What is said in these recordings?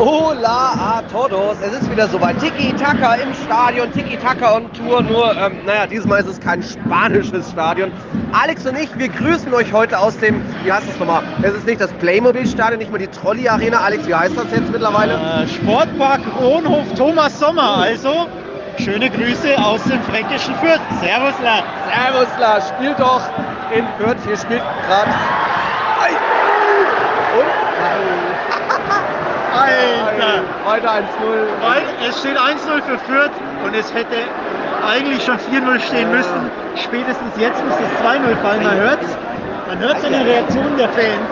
Hola a todos. Es ist wieder soweit. Tiki-Taka im Stadion, Tiki-Taka on Tour. Nur, ähm, naja, diesmal ist es kein spanisches Stadion. Alex und ich, wir grüßen euch heute aus dem, wie heißt das nochmal? Es ist nicht das Playmobil-Stadion, nicht mal die Trolley-Arena. Alex, wie heißt das jetzt mittlerweile? Äh, Sportpark Kronhof Thomas Sommer. Also, schöne Grüße aus dem fränkischen Fürth. Servus, La. Servus, La. Spielt doch in Fürth. Hier spielt gerade. Alter! Heute 1-0. Weil es steht 1-0 für Fürth und es hätte eigentlich schon 4-0 stehen müssen. Spätestens jetzt muss das 2-0 fallen. Man hört es man hört's an den Reaktionen der Fans.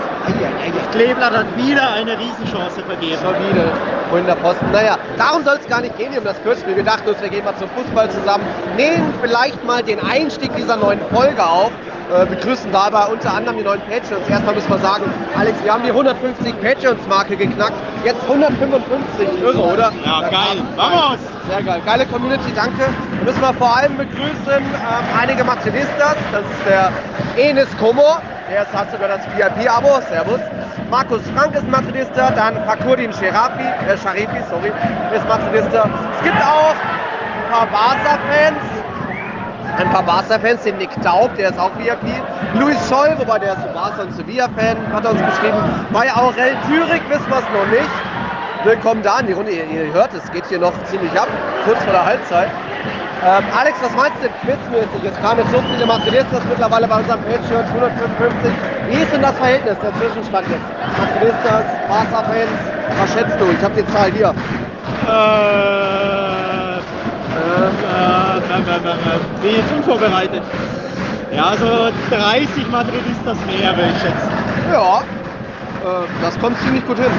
Kleeblatt hat wieder eine Riesenchance vergeben. Schon wieder. Der Posten. Naja, darum soll es gar nicht gehen, um das Kurzspiel. Wir dachten uns, wir gehen mal zum Fußball zusammen, nehmen vielleicht mal den Einstieg dieser neuen Folge auf. Äh, begrüßen dabei unter anderem die neuen Patreons. Erstmal müssen wir sagen, Alex, wir haben die 150 Patreons-Marke geknackt. Jetzt 155, irre, oder? Ja, geil. Vamos! Sehr geil. Geile Community, danke. Müssen wir vor allem begrüßen ähm, einige Madridistas. Das ist der Enes Komor. Der ist, hat sogar das VIP-Abo. Servus. Markus Frank ist Madridista. Dann Fakurdin Sherafi, äh, Sharifi, sorry, ist Madridista. Es gibt auch ein paar Barca-Fans. Ein paar Barca-Fans, den Nick Taub, der ist auch VIP. Luis Scholl, wobei der ist Barca- und Sevilla-Fan, hat uns geschrieben. Bei Aurel Thürig wissen wir es noch nicht. Willkommen da in die Runde. Ihr, ihr hört, es geht hier noch ziemlich ab, kurz vor der Halbzeit. Ähm, Alex, was meinst du denn quizmäßig? Es kamen jetzt so viele Madridistas mittlerweile bei unserem Patreon, 155. Wie ist denn das Verhältnis, der Zwischenstand jetzt? Madridistas, Barca-Fans, was schätzt du? Ich habe die Zahl hier. Äh, äh, äh, bin jetzt unvorbereitet. Ja, also 30 Madridistas mehr, würde ich schätzen. Ja, äh, das kommt ziemlich gut hin.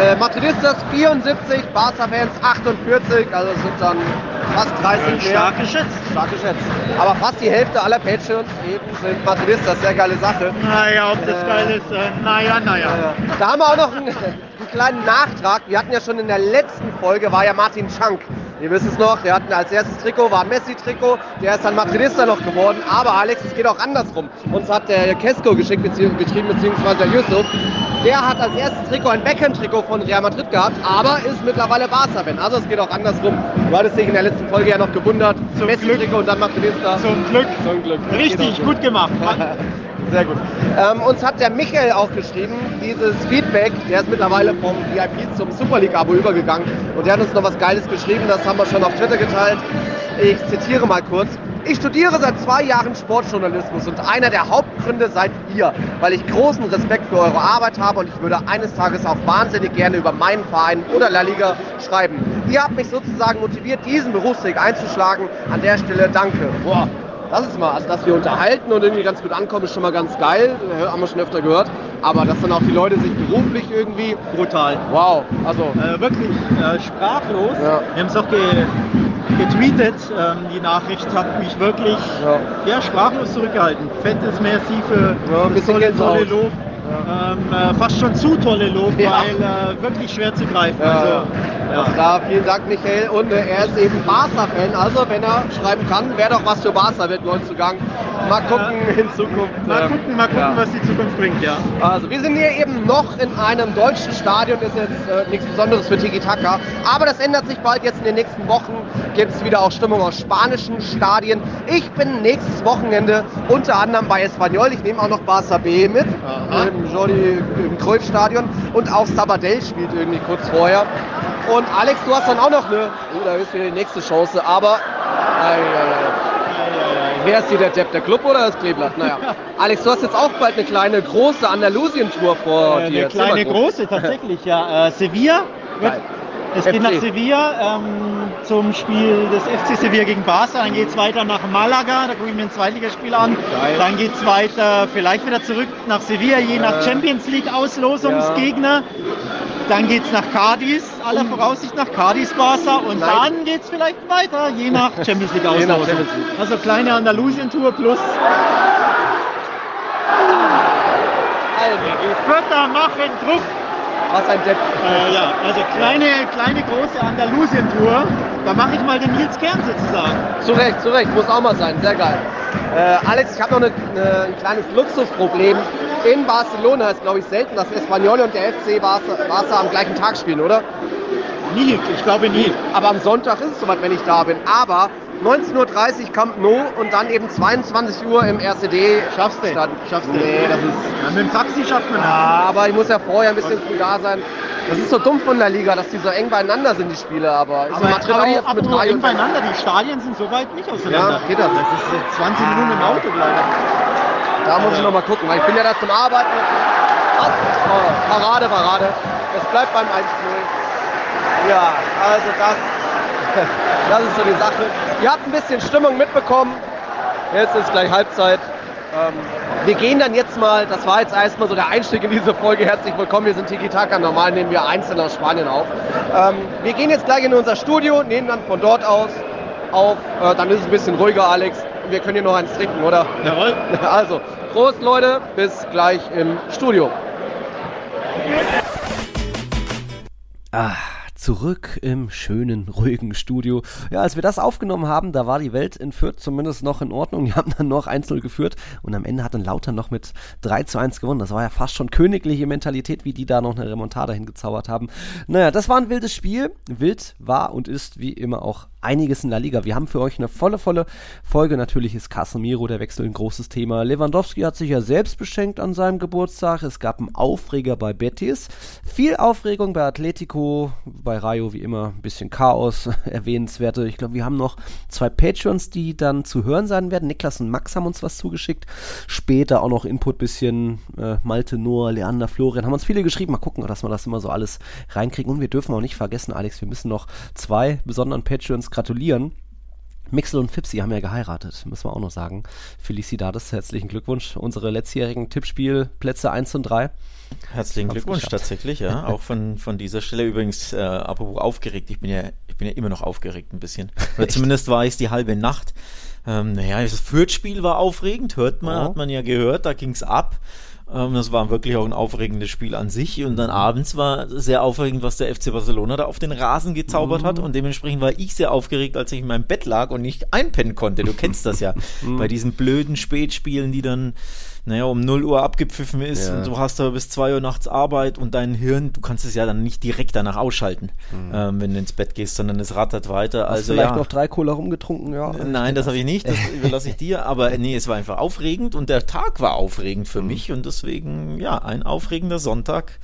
Äh, Madridistas 74, Barca-Fans 48, also sind dann fast 30 mehr. Stark geschätzt. Stark geschätzt. Aber fast die Hälfte aller Patreons eben sind Madridistas, sehr geile Sache. Naja, ob das Äh, geil ist, äh, naja, naja. Ja. Da haben wir auch noch einen, einen kleinen Nachtrag. Wir hatten ja schon in der letzten Folge, war ja Martin Schank. Ihr wisst es noch, wir hatten als erstes Trikot, war Messi-Trikot, der ist dann Madridista noch geworden. Aber Alex, es geht auch andersrum. Uns hat der Kesko geschickt, bezieh geschrieben, beziehungsweise der Yusuf. Der hat als erstes Trikot ein Beckham-Trikot von Real Madrid gehabt, aber ist mittlerweile Barca-Fan. Also es geht auch andersrum. Du hattest dich in der letzten Folge ja noch gewundert. Messi-Trikot und dann Madridista. Zum Glück. Zum Glück. Richtig, gut gemacht. Sehr gut. Ähm, uns hat der Michael auch geschrieben, dieses Feedback, der ist mittlerweile vom VIP zum Super League-Abo übergegangen und der hat uns noch was Geiles geschrieben, das haben wir schon auf Twitter geteilt. Ich zitiere mal kurz. Ich studiere seit zwei Jahren Sportjournalismus und einer der Hauptgründe seid ihr, weil ich großen Respekt für eure Arbeit habe und ich würde eines Tages auch wahnsinnig gerne über meinen Verein oder La Liga schreiben. Ihr habt mich sozusagen motiviert, diesen Berufsweg einzuschlagen. An der Stelle danke. Boah, das ist mal, also dass wir unterhalten und irgendwie ganz gut ankommen, ist schon mal ganz geil. Haben wir schon öfter gehört. Aber dass dann auch die Leute sich beruflich irgendwie. Brutal. Wow, also. Äh, wirklich äh, sprachlos. Ja. Wir haben es auch ge getweetet. Ähm, die Nachricht hat mich wirklich Ja. ja, sprachlos zurückgehalten. Fettes Merci für Ja, ein bisschen tolle, tolle. Lob. Ähm, äh, fast schon zu tolle Lob, Ja. weil äh, wirklich schwer zu greifen. Ja, also, ja. Klar, vielen Dank, Michael. Und äh, er ist eben Barca-Fan. Also, wenn er schreiben kann, wäre doch was für Barca wird Neuzugang. Mal gucken in Zukunft. Mal ähm, gucken, mal gucken, ja. was die Zukunft bringt, ja. Also wir sind hier eben noch in einem deutschen Stadion, ist jetzt äh, nichts Besonderes für Tiki Taka. Aber das ändert sich bald. Jetzt in den nächsten Wochen gibt es wieder auch Stimmung aus spanischen Stadien. Ich bin nächstes Wochenende unter anderem bei Espanyol. Ich nehme auch noch Barça B mit, Aha. Im Jordi im Cruyff-Stadion. Und auch Sabadell spielt irgendwie kurz vorher. Und Alex, du hast dann auch noch eine, oh, da ist wieder die nächste Chance. Aber, ei, ei, ei. Wer ist hier der Depp, der Club oder das Kleeblatt? Naja. Alex, du hast jetzt auch bald eine kleine, große Andalusien-Tour vor Äh, dir. eine kleine große tatsächlich, ja. Äh, Sevilla. Wird. Es FC. geht nach Sevilla ähm, zum Spiel des FC Sevilla gegen Barca. Dann geht es weiter nach Malaga, da gucke ich mir ein Zweitligaspiel an. Geil. Dann geht es weiter, vielleicht wieder zurück nach Sevilla, je nach Ja. Champions League Auslosungsgegner. Dann geht es nach Cadiz, aller Voraussicht nach Cadiz Barca. Und Nein. dann geht es vielleicht weiter, je nach Champions League Auslosung. Champions League. Also kleine Andalusien-Tour plus. Die Vierter machen Druck. Was ein Depp. Äh, ja, also kleine, kleine große Andalusien-Tour. Da mache ich mal den Nils Kern sozusagen. Zu Recht, zu Recht, muss auch mal sein, sehr geil. Äh, Alex, ich habe noch eine, eine, ein kleines Luxusproblem. In Barcelona ist, glaube ich, selten, dass Espanyol und der FC Barca, Barca am gleichen Tag spielen, oder? Nie, ich glaube nie. Aber am Sonntag ist es soweit, wenn ich da bin. Aber 19.30 Uhr Camp Nou und dann eben 22 Uhr im RCD. Schaffst du? Stand. Schaffst du? Nee, das ist. Ja, mit dem Taxi schafft man das. Ja, aber ich muss ja vorher ein bisschen früh da sein. Das ist so dumm von der Liga, dass die so eng beieinander sind, die Spiele. Aber ist Aber, Madrid aber die, auch aber mit drei eng beieinander, die Stadien sind so weit nicht auseinander. Ja, geht das? Das ist äh, 20 Minuten im Auto leider. Da muss ich noch mal gucken, weil ich bin ja da zum Arbeiten. Oh, Parade, Parade. Es bleibt beim 1-0. Ja, also das, das ist so die Sache. Ihr habt ein bisschen Stimmung mitbekommen. Jetzt ist gleich Halbzeit. Ähm, wir gehen dann jetzt mal, das war jetzt erstmal so der Einstieg in diese Folge. Herzlich willkommen, wir sind Tiki Taka. Normal nehmen wir einzeln aus Spanien auf. Ähm, wir gehen jetzt gleich in unser Studio, nehmen dann von dort aus auf. Äh, dann ist es ein bisschen ruhiger, Alex. Wir können hier noch eins trinken, oder? Jawohl. Also, Prost Leute, bis gleich im Studio. Ah, zurück im schönen, ruhigen Studio. Ja, als wir das aufgenommen haben, da war die Welt in Fürth zumindest noch in Ordnung. Die haben dann noch 1-0 geführt und am Ende hat dann Lauter noch mit 3 zu 1 gewonnen. Das war ja fast schon königliche Mentalität, wie die da noch eine Remontada hingezaubert haben. Naja, das war ein wildes Spiel. Wild war und ist wie immer auch einiges in La Liga. Wir haben für euch eine volle, volle Folge. Natürlich ist Casemiro der Wechsel ein großes Thema. Lewandowski hat sich ja selbst beschenkt an seinem Geburtstag. Es gab einen Aufreger bei Betis. Viel Aufregung bei Atletico, bei Rayo wie immer ein bisschen Chaos, erwähnenswerte. Ich glaube, wir haben noch zwei Patreons, die dann zu hören sein werden. Niklas und Max haben uns was zugeschickt. Später auch noch Input bisschen äh, Malte, Noah, Leander, Florian. Haben uns viele geschrieben. Mal gucken, dass wir das immer so alles reinkriegen. Und wir dürfen auch nicht vergessen, Alex, wir müssen noch zwei besonderen Patreons gratulieren. Mixel und Fipsi haben ja geheiratet, müssen wir auch noch sagen. Felicidades, herzlichen Glückwunsch. Unsere letztjährigen Tippspielplätze 1 und 3. Herzlichen Glückwunsch tatsächlich, ja. Auch von, von dieser Stelle übrigens, äh, apropos aufgeregt, ich bin ja, ich bin ja immer noch aufgeregt ein bisschen. Oder zumindest war ich es die halbe Nacht. Ähm, naja, das Fürth-Spiel war aufregend, hört man, Oh. hat man ja gehört, da ging es ab. Ähm, das war wirklich auch ein aufregendes Spiel an sich. Und dann abends war sehr aufregend, was der FC Barcelona da auf den Rasen gezaubert hat. Und dementsprechend war ich sehr aufgeregt, als ich in meinem Bett lag und nicht einpennen konnte. Du kennst das ja. Bei diesen blöden Spätspielen, die dann, naja, um 0 Uhr abgepfiffen ist Ja. und du hast da bis 2 Uhr nachts Arbeit und dein Hirn, du kannst es ja dann nicht direkt danach ausschalten, ähm, wenn du ins Bett gehst, sondern es rattert weiter. Hast also vielleicht ja. noch drei Cola rumgetrunken, ja. Nein, das habe ich nicht, das überlasse ich dir. Aber nee, es war einfach aufregend und der Tag war aufregend für mich und deswegen, ja, ein aufregender Sonntag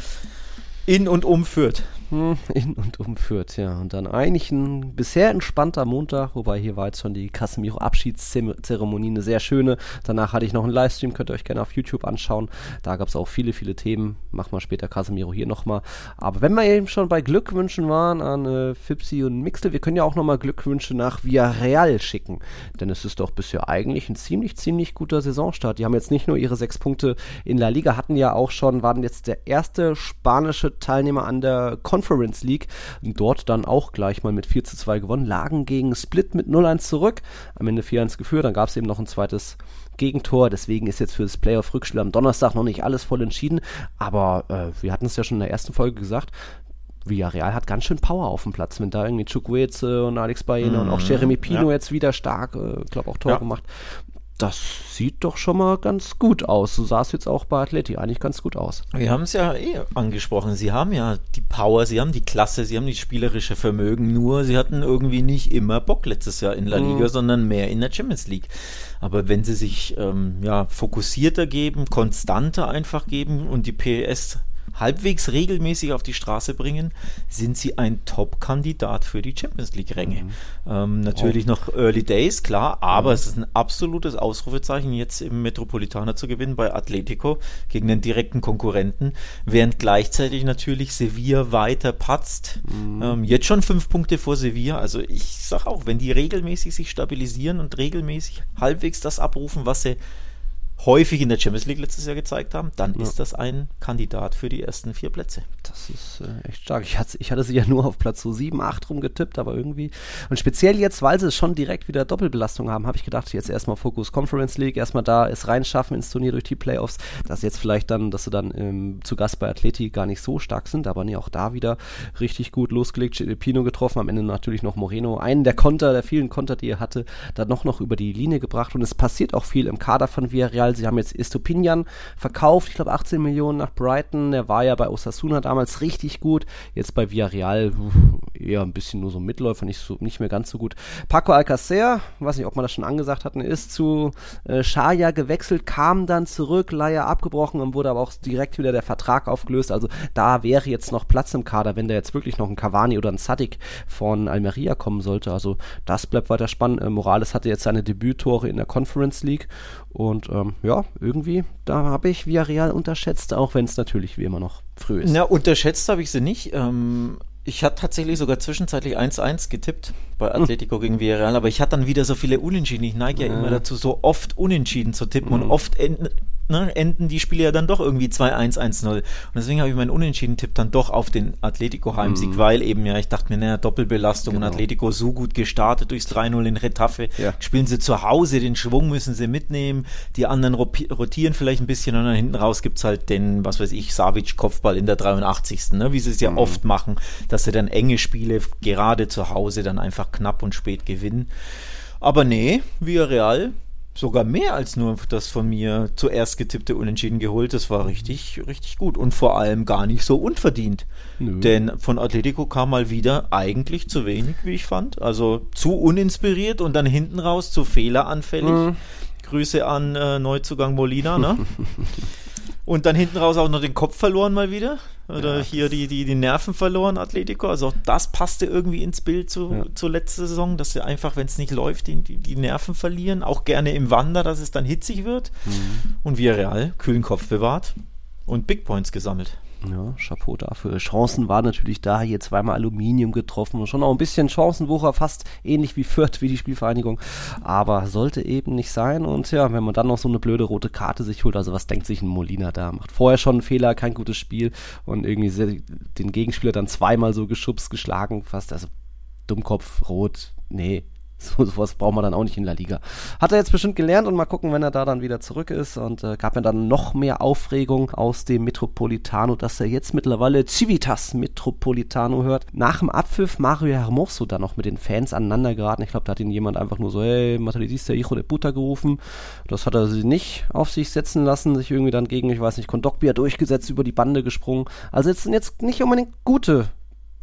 in und um Fürth. Hm, In und um Fürth, ja. Und dann eigentlich ein bisher entspannter Montag, wobei hier war jetzt schon die Casemiro-Abschiedszeremonie eine sehr schöne. Danach hatte ich noch einen Livestream, könnt ihr euch gerne auf YouTube anschauen. Da gab es auch viele, viele Themen. Machen wir später Casemiro hier nochmal. Aber wenn wir eben schon bei Glückwünschen waren an äh, Fipsi und Mixel, wir können ja auch nochmal Glückwünsche nach Villarreal schicken. Denn es ist doch bisher eigentlich ein ziemlich, ziemlich guter Saisonstart. Die haben jetzt nicht nur ihre sechs Punkte in La Liga, hatten ja auch schon, waren jetzt der erste spanische Teilnehmer an der Conference League. Dort dann auch gleich mal mit 4 zu 2 gewonnen, lagen gegen Split mit 0-1 zurück, am Ende 4-1 geführt, dann gab es eben noch ein zweites Gegentor, deswegen ist jetzt für das Playoff-Rückspiel am Donnerstag noch nicht alles voll entschieden, aber äh, wir hatten es ja schon in der ersten Folge gesagt, Villarreal hat ganz schön Power auf dem Platz, wenn da irgendwie Chukwueze und Alex Baena und auch Jeremy Pino ja. jetzt wieder stark, äh, glaube auch Tor Ja. gemacht. Das sieht doch schon mal ganz gut aus. So sah es jetzt auch bei Atleti eigentlich ganz gut aus. Wir haben es ja eh angesprochen. Sie haben ja die Power, sie haben die Klasse, sie haben die spielerische Vermögen. Nur sie hatten irgendwie nicht immer Bock letztes Jahr in La Liga, sondern mehr in der Champions League. Aber wenn sie sich ähm, ja, fokussierter geben, konstanter einfach geben und die PS halbwegs regelmäßig auf die Straße bringen, sind sie ein Top-Kandidat für die Champions League-Ränge. Ähm, natürlich noch Early Days, klar, aber es ist ein absolutes Ausrufezeichen, jetzt im Metropolitaner zu gewinnen bei Atletico gegen den direkten Konkurrenten, während gleichzeitig natürlich Sevilla weiter patzt. Ähm, jetzt schon fünf Punkte vor Sevilla. Also ich sag auch, wenn die regelmäßig sich stabilisieren und regelmäßig halbwegs das abrufen, was sie häufig in der Champions League letztes Jahr gezeigt haben, dann ist das ein Kandidat für die ersten vier Plätze. Das ist äh, echt stark. Ich hatte, ich hatte sie ja nur auf Platz so 7, 8 rumgetippt, aber irgendwie. Und speziell jetzt, weil sie schon direkt wieder Doppelbelastung haben, habe ich gedacht, jetzt erstmal Fokus Conference League, erstmal da es reinschaffen ins Turnier durch die Playoffs. Dass jetzt vielleicht dann, dass sie dann ähm, zu Gast bei Atleti gar nicht so stark sind, aber nee, auch da wieder richtig gut losgelegt. Pino getroffen, am Ende natürlich noch Moreno. Einen der Konter, der vielen Konter, die er hatte, dann noch, noch über die Linie gebracht. Und es passiert auch viel im Kader von Villarreal. Sie haben jetzt Estopinian verkauft, ich glaube 18 Millionen nach Brighton. Der war ja bei Osasuna damals richtig gut. Jetzt bei Villarreal, eher ein bisschen nur so Mitläufer, nicht, so, nicht mehr ganz so gut. Paco Alcacer, weiß nicht, ob man das schon angesagt hat, ist zu äh, Shaya gewechselt, kam dann zurück, Leier abgebrochen und wurde aber auch direkt wieder der Vertrag aufgelöst. Also da wäre jetzt noch Platz im Kader, wenn da jetzt wirklich noch ein Cavani oder ein Sadik von Almeria kommen sollte. Also das bleibt weiter spannend. Äh, Morales hatte jetzt seine Debüttore in der Conference League und ähm, ja, irgendwie, da habe ich Villarreal unterschätzt, auch wenn es natürlich wie immer noch früh ist. Ja, unterschätzt habe ich sie nicht. Ähm, ich hatte tatsächlich sogar zwischenzeitlich 1-1 getippt bei hm. Atletico hm. gegen Villarreal, aber ich hatte dann wieder so viele Unentschieden. Ich neige ja, ja immer dazu, so oft Unentschieden zu tippen hm. und oft ne, enden die Spiele ja dann doch irgendwie 2-1, 1-0. Und deswegen habe ich meinen Unentschieden-Tipp dann doch auf den Atletico-Heimsieg, mhm. weil eben ja, ich dachte mir, naja, Doppelbelastung genau. und Atletico so gut gestartet durchs 3-0 in Retafe. Ja. Spielen sie zu Hause, den Schwung müssen sie mitnehmen, die anderen rotieren vielleicht ein bisschen und dann hinten raus gibt es halt den, was weiß ich, Savic-Kopfball in der 83. Ne, wie sie es ja mhm. oft machen, dass sie dann enge Spiele gerade zu Hause dann einfach knapp und spät gewinnen. Aber nee, Villarreal sogar mehr als nur das von mir zuerst getippte Unentschieden geholt. Das war richtig, richtig gut und vor allem gar nicht so unverdient. Nö. Denn von Atletico kam mal wieder eigentlich zu wenig, wie ich fand. Also zu uninspiriert und dann hinten raus zu fehleranfällig. Mhm. Grüße an äh, Neuzugang Molina, ne? Und dann hinten raus auch noch den Kopf verloren mal wieder. Oder ja, hier die, die, die Nerven verloren, Atletico. Also auch das passte irgendwie ins Bild zu, ja. zur letzten Saison, dass sie einfach, wenn es nicht läuft, die, die Nerven verlieren. Auch gerne im Wander, dass es dann hitzig wird. Mhm. Und Villarreal kühlen Kopf bewahrt und Big Points gesammelt. Ja, Chapeau dafür. Chancen war natürlich da, hier zweimal Aluminium getroffen. Schon auch ein bisschen Chancenwucher, fast ähnlich wie Fürth, wie die Spielvereinigung. Aber sollte eben nicht sein. Und ja, wenn man dann noch so eine blöde rote Karte sich holt, also was denkt sich ein Molina da? Macht vorher schon einen Fehler, kein gutes Spiel und irgendwie sehr, den Gegenspieler dann zweimal so geschubst, geschlagen, fast. Also Dummkopf, rot, nee, so, sowas braucht man dann auch nicht in La Liga. Hat er jetzt bestimmt gelernt und mal gucken, wenn er da dann wieder zurück ist. Und äh, gab mir dann noch mehr Aufregung aus dem Metropolitano, dass er jetzt mittlerweile Civitas Metropolitano hört. Nach dem Abpfiff Mario Hermoso dann noch mit den Fans aneinander geraten. Ich glaube, da hat ihn jemand einfach nur so, hey, Materialista Hijo de Puta gerufen. Das hat er sie nicht auf sich setzen lassen, sich irgendwie dann gegen, ich weiß nicht, Kondogbia durchgesetzt, über die Bande gesprungen. Also jetzt sind jetzt nicht unbedingt gute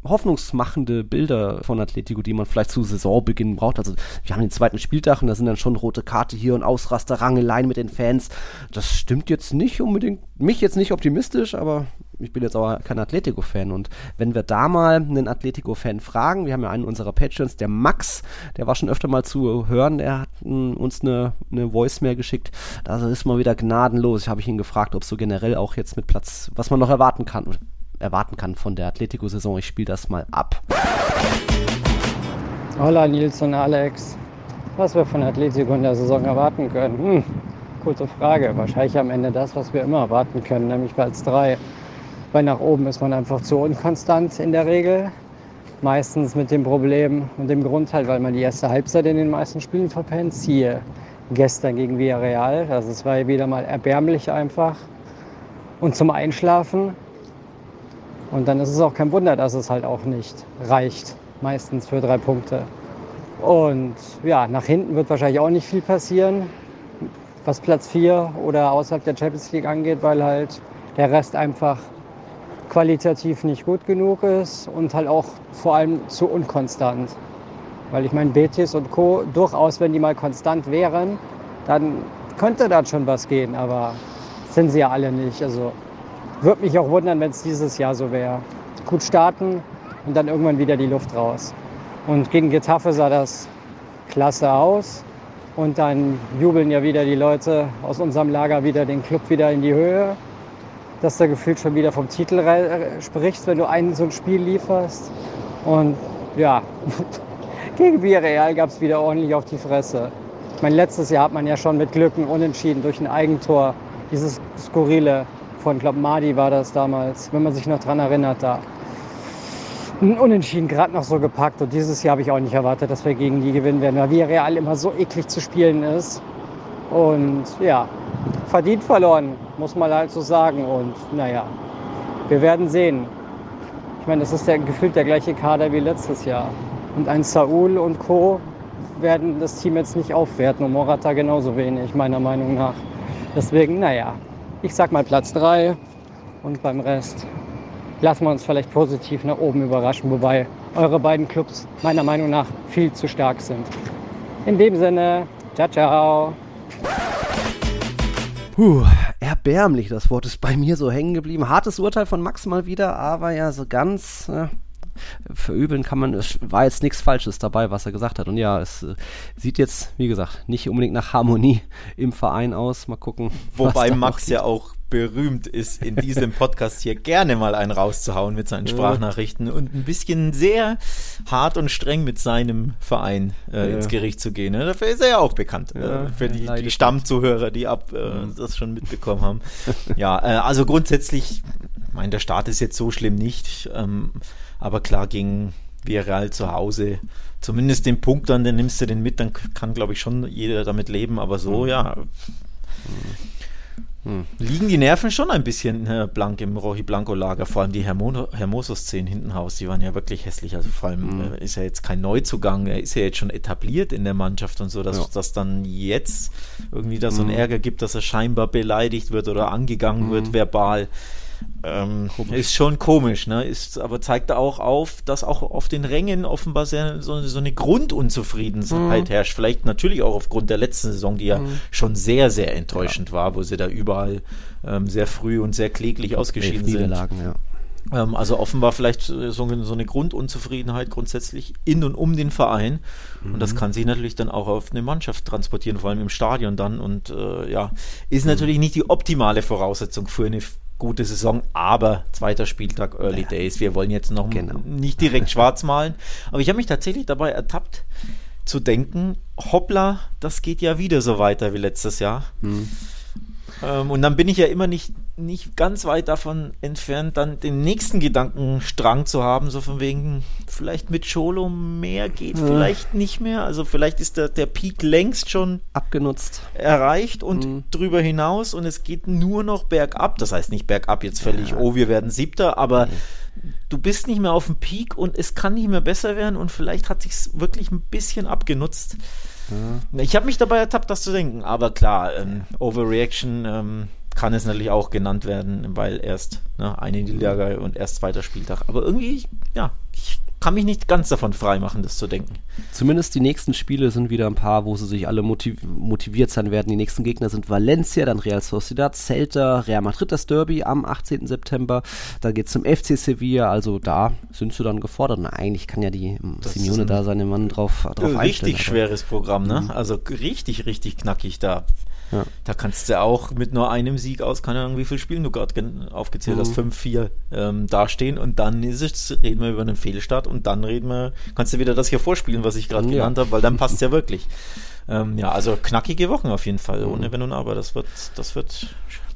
hoffnungsmachende Bilder von Atletico, die man vielleicht zu Saisonbeginn braucht. Also wir haben den zweiten Spieltag und da sind dann schon rote Karte hier und Ausraster, Rangeleien mit den Fans. Das stimmt jetzt nicht unbedingt, mich jetzt nicht optimistisch, aber ich bin jetzt aber kein Atletico-Fan. Und wenn wir da mal einen Atletico-Fan fragen, wir haben ja einen unserer Patreons, der Max, der war schon öfter mal zu hören, der hat uns eine, eine Voice mehr geschickt. Da ist mal wieder gnadenlos. Ich habe ihn gefragt, ob so generell auch jetzt mit Platz, was man noch erwarten kann erwarten kann von der Atletico-Saison. Ich spiele das mal ab. Hola Nils und Alex. Was wir von Atletico in der Saison erwarten können? Hm, gute Frage. Wahrscheinlich am Ende das, was wir immer erwarten können, nämlich Platz 3. Weil nach oben ist man einfach zu unkonstant in der Regel. Meistens mit dem Problem und dem Grund halt, weil man die erste Halbzeit in den meisten Spielen verpennt. Siehe gestern gegen Villarreal. Also es war wieder mal erbärmlich einfach. Und zum Einschlafen und dann ist es auch kein Wunder, dass es halt auch nicht reicht, meistens für drei Punkte. Und ja, nach hinten wird wahrscheinlich auch nicht viel passieren, was Platz 4 oder außerhalb der Champions League angeht, weil halt der Rest einfach qualitativ nicht gut genug ist und halt auch vor allem zu unkonstant. Weil ich meine, Betis und Co. durchaus, wenn die mal konstant wären, dann könnte da schon was gehen, aber sind sie ja alle nicht. Also würde mich auch wundern, wenn es dieses Jahr so wäre. Gut starten und dann irgendwann wieder die Luft raus. Und gegen Getafe sah das klasse aus. Und dann jubeln ja wieder die Leute aus unserem Lager wieder den Club wieder in die Höhe. Dass du gefühlt schon wieder vom Titel sprichst, wenn du einen so ein Spiel lieferst. Und ja, gegen Villarreal gab es wieder ordentlich auf die Fresse. Ich meine, letztes Jahr hat man ja schon mit Glücken unentschieden durch ein Eigentor dieses skurrile von, glaube Madi war das damals, wenn man sich noch daran erinnert, da ein Unentschieden gerade noch so gepackt. Und dieses Jahr habe ich auch nicht erwartet, dass wir gegen die gewinnen werden, weil Villarreal immer so eklig zu spielen ist. Und ja, verdient verloren, muss man halt so sagen. Und naja, wir werden sehen. Ich meine, das ist der, gefühlt der gleiche Kader wie letztes Jahr. Und ein Saul und Co. werden das Team jetzt nicht aufwerten und Morata genauso wenig, meiner Meinung nach. Deswegen, naja, ich sag mal Platz 3 und beim Rest lassen wir uns vielleicht positiv nach oben überraschen, wobei eure beiden Clubs meiner Meinung nach viel zu stark sind. In dem Sinne, ciao, ciao. Puh, erbärmlich, das Wort ist bei mir so hängen geblieben. Hartes Urteil von Max mal wieder, aber ja, so ganz äh, verübeln kann man, es war jetzt nichts Falsches dabei, was er gesagt hat. Und ja, es äh, sieht jetzt, wie gesagt, nicht unbedingt nach Harmonie im Verein aus. Mal gucken. Wobei Max ja auch berühmt ist, in diesem Podcast hier gerne mal einen rauszuhauen mit seinen Sprachnachrichten und ein bisschen sehr hart und streng mit seinem Verein äh, ja. ins Gericht zu gehen. Ne? Dafür ist er ja auch bekannt. Ja, äh, für die, die Stammzuhörer, die ab äh, mhm. das schon mitbekommen haben. ja, äh, also grundsätzlich, ich meine, der Start ist jetzt so schlimm nicht, ähm, aber klar ging Viral zu Hause zumindest den Punkt dann, den nimmst du den mit, dann kann, glaube ich, schon jeder damit leben, aber so, mhm. ja. Mhm hm. Liegen die Nerven schon ein bisschen äh, blank im Rohi Blanco Lager, vor allem die Hermoso-Szenen hinten Haus, die waren ja wirklich hässlich. Also vor allem hm. äh, ist er jetzt kein Neuzugang, er ist ja jetzt schon etabliert in der Mannschaft und so, dass ja. das dann jetzt irgendwie da so einen hm. Ärger gibt, dass er scheinbar beleidigt wird oder angegangen hm. wird verbal. Ähm, ist schon komisch, ne? Ist, aber zeigt auch auf, dass auch auf den Rängen offenbar sehr, so, so eine Grundunzufriedenheit mhm. herrscht. Vielleicht natürlich auch aufgrund der letzten Saison, die ja mhm. schon sehr, sehr enttäuschend ja. war, wo sie da überall ähm, sehr früh und sehr kläglich ausgeschieden sind. Ja. Ähm, also offenbar vielleicht so, so, eine Grundunzufriedenheit grundsätzlich in und um den Verein. Mhm. Und das mhm. kann sich natürlich dann auch auf eine Mannschaft transportieren, vor allem im Stadion dann. Und äh, ja, ist mhm. natürlich nicht die optimale Voraussetzung für eine gute Saison, aber zweiter Spieltag, Early ja. Days. Wir wollen jetzt noch genau. nicht direkt schwarz malen. Aber ich habe mich tatsächlich dabei ertappt zu denken, hoppla, das geht ja wieder so weiter wie letztes Jahr. Mhm. Ähm, und dann bin ich ja immer nicht, nicht ganz weit davon entfernt, dann den nächsten Gedankenstrang zu haben, so von wegen, vielleicht mit Cholo mehr geht, ja. vielleicht nicht mehr. Also vielleicht ist der, der Peak längst schon abgenutzt, erreicht und mhm. drüber hinaus und es geht nur noch bergab. Das heißt nicht bergab jetzt völlig, ja. oh, wir werden siebter, aber mhm. Du bist nicht mehr auf dem Peak und es kann nicht mehr besser werden und vielleicht hat sich wirklich ein bisschen abgenutzt. Ja. Ich habe mich dabei ertappt, das zu denken, aber klar, ähm, Overreaction ähm, kann es natürlich auch genannt werden, weil erst ne, eine Niederlage und erst zweiter Spieltag. Aber irgendwie, ja, ich kann mich nicht ganz davon freimachen, das zu denken. Zumindest die nächsten Spiele sind wieder ein paar, wo sie sich alle motiv motiviert sein werden. Die nächsten Gegner sind Valencia, dann Real Sociedad, Celta, Real Madrid das Derby am 18. September. Dann geht es zum FC Sevilla, also da sind sie dann gefordert. Und eigentlich kann ja die das Simeone da seinen Mann drauf, drauf einstellen. Richtig schweres Programm, ne? Mhm. Also richtig, richtig knackig da. Ja. Da kannst du auch mit nur einem Sieg aus, keine Ahnung, wie viele Spiele du gerade aufgezählt mhm. hast, 5-4 ähm, dastehen und dann ist es, reden wir über einen Fehlstart und dann reden wir, kannst du wieder das hier vorspielen, was ich gerade ja. genannt habe, weil dann passt es ja wirklich. Ähm, ja, also knackige Wochen auf jeden Fall, ohne mhm. Wenn und Aber. Das wird, das wird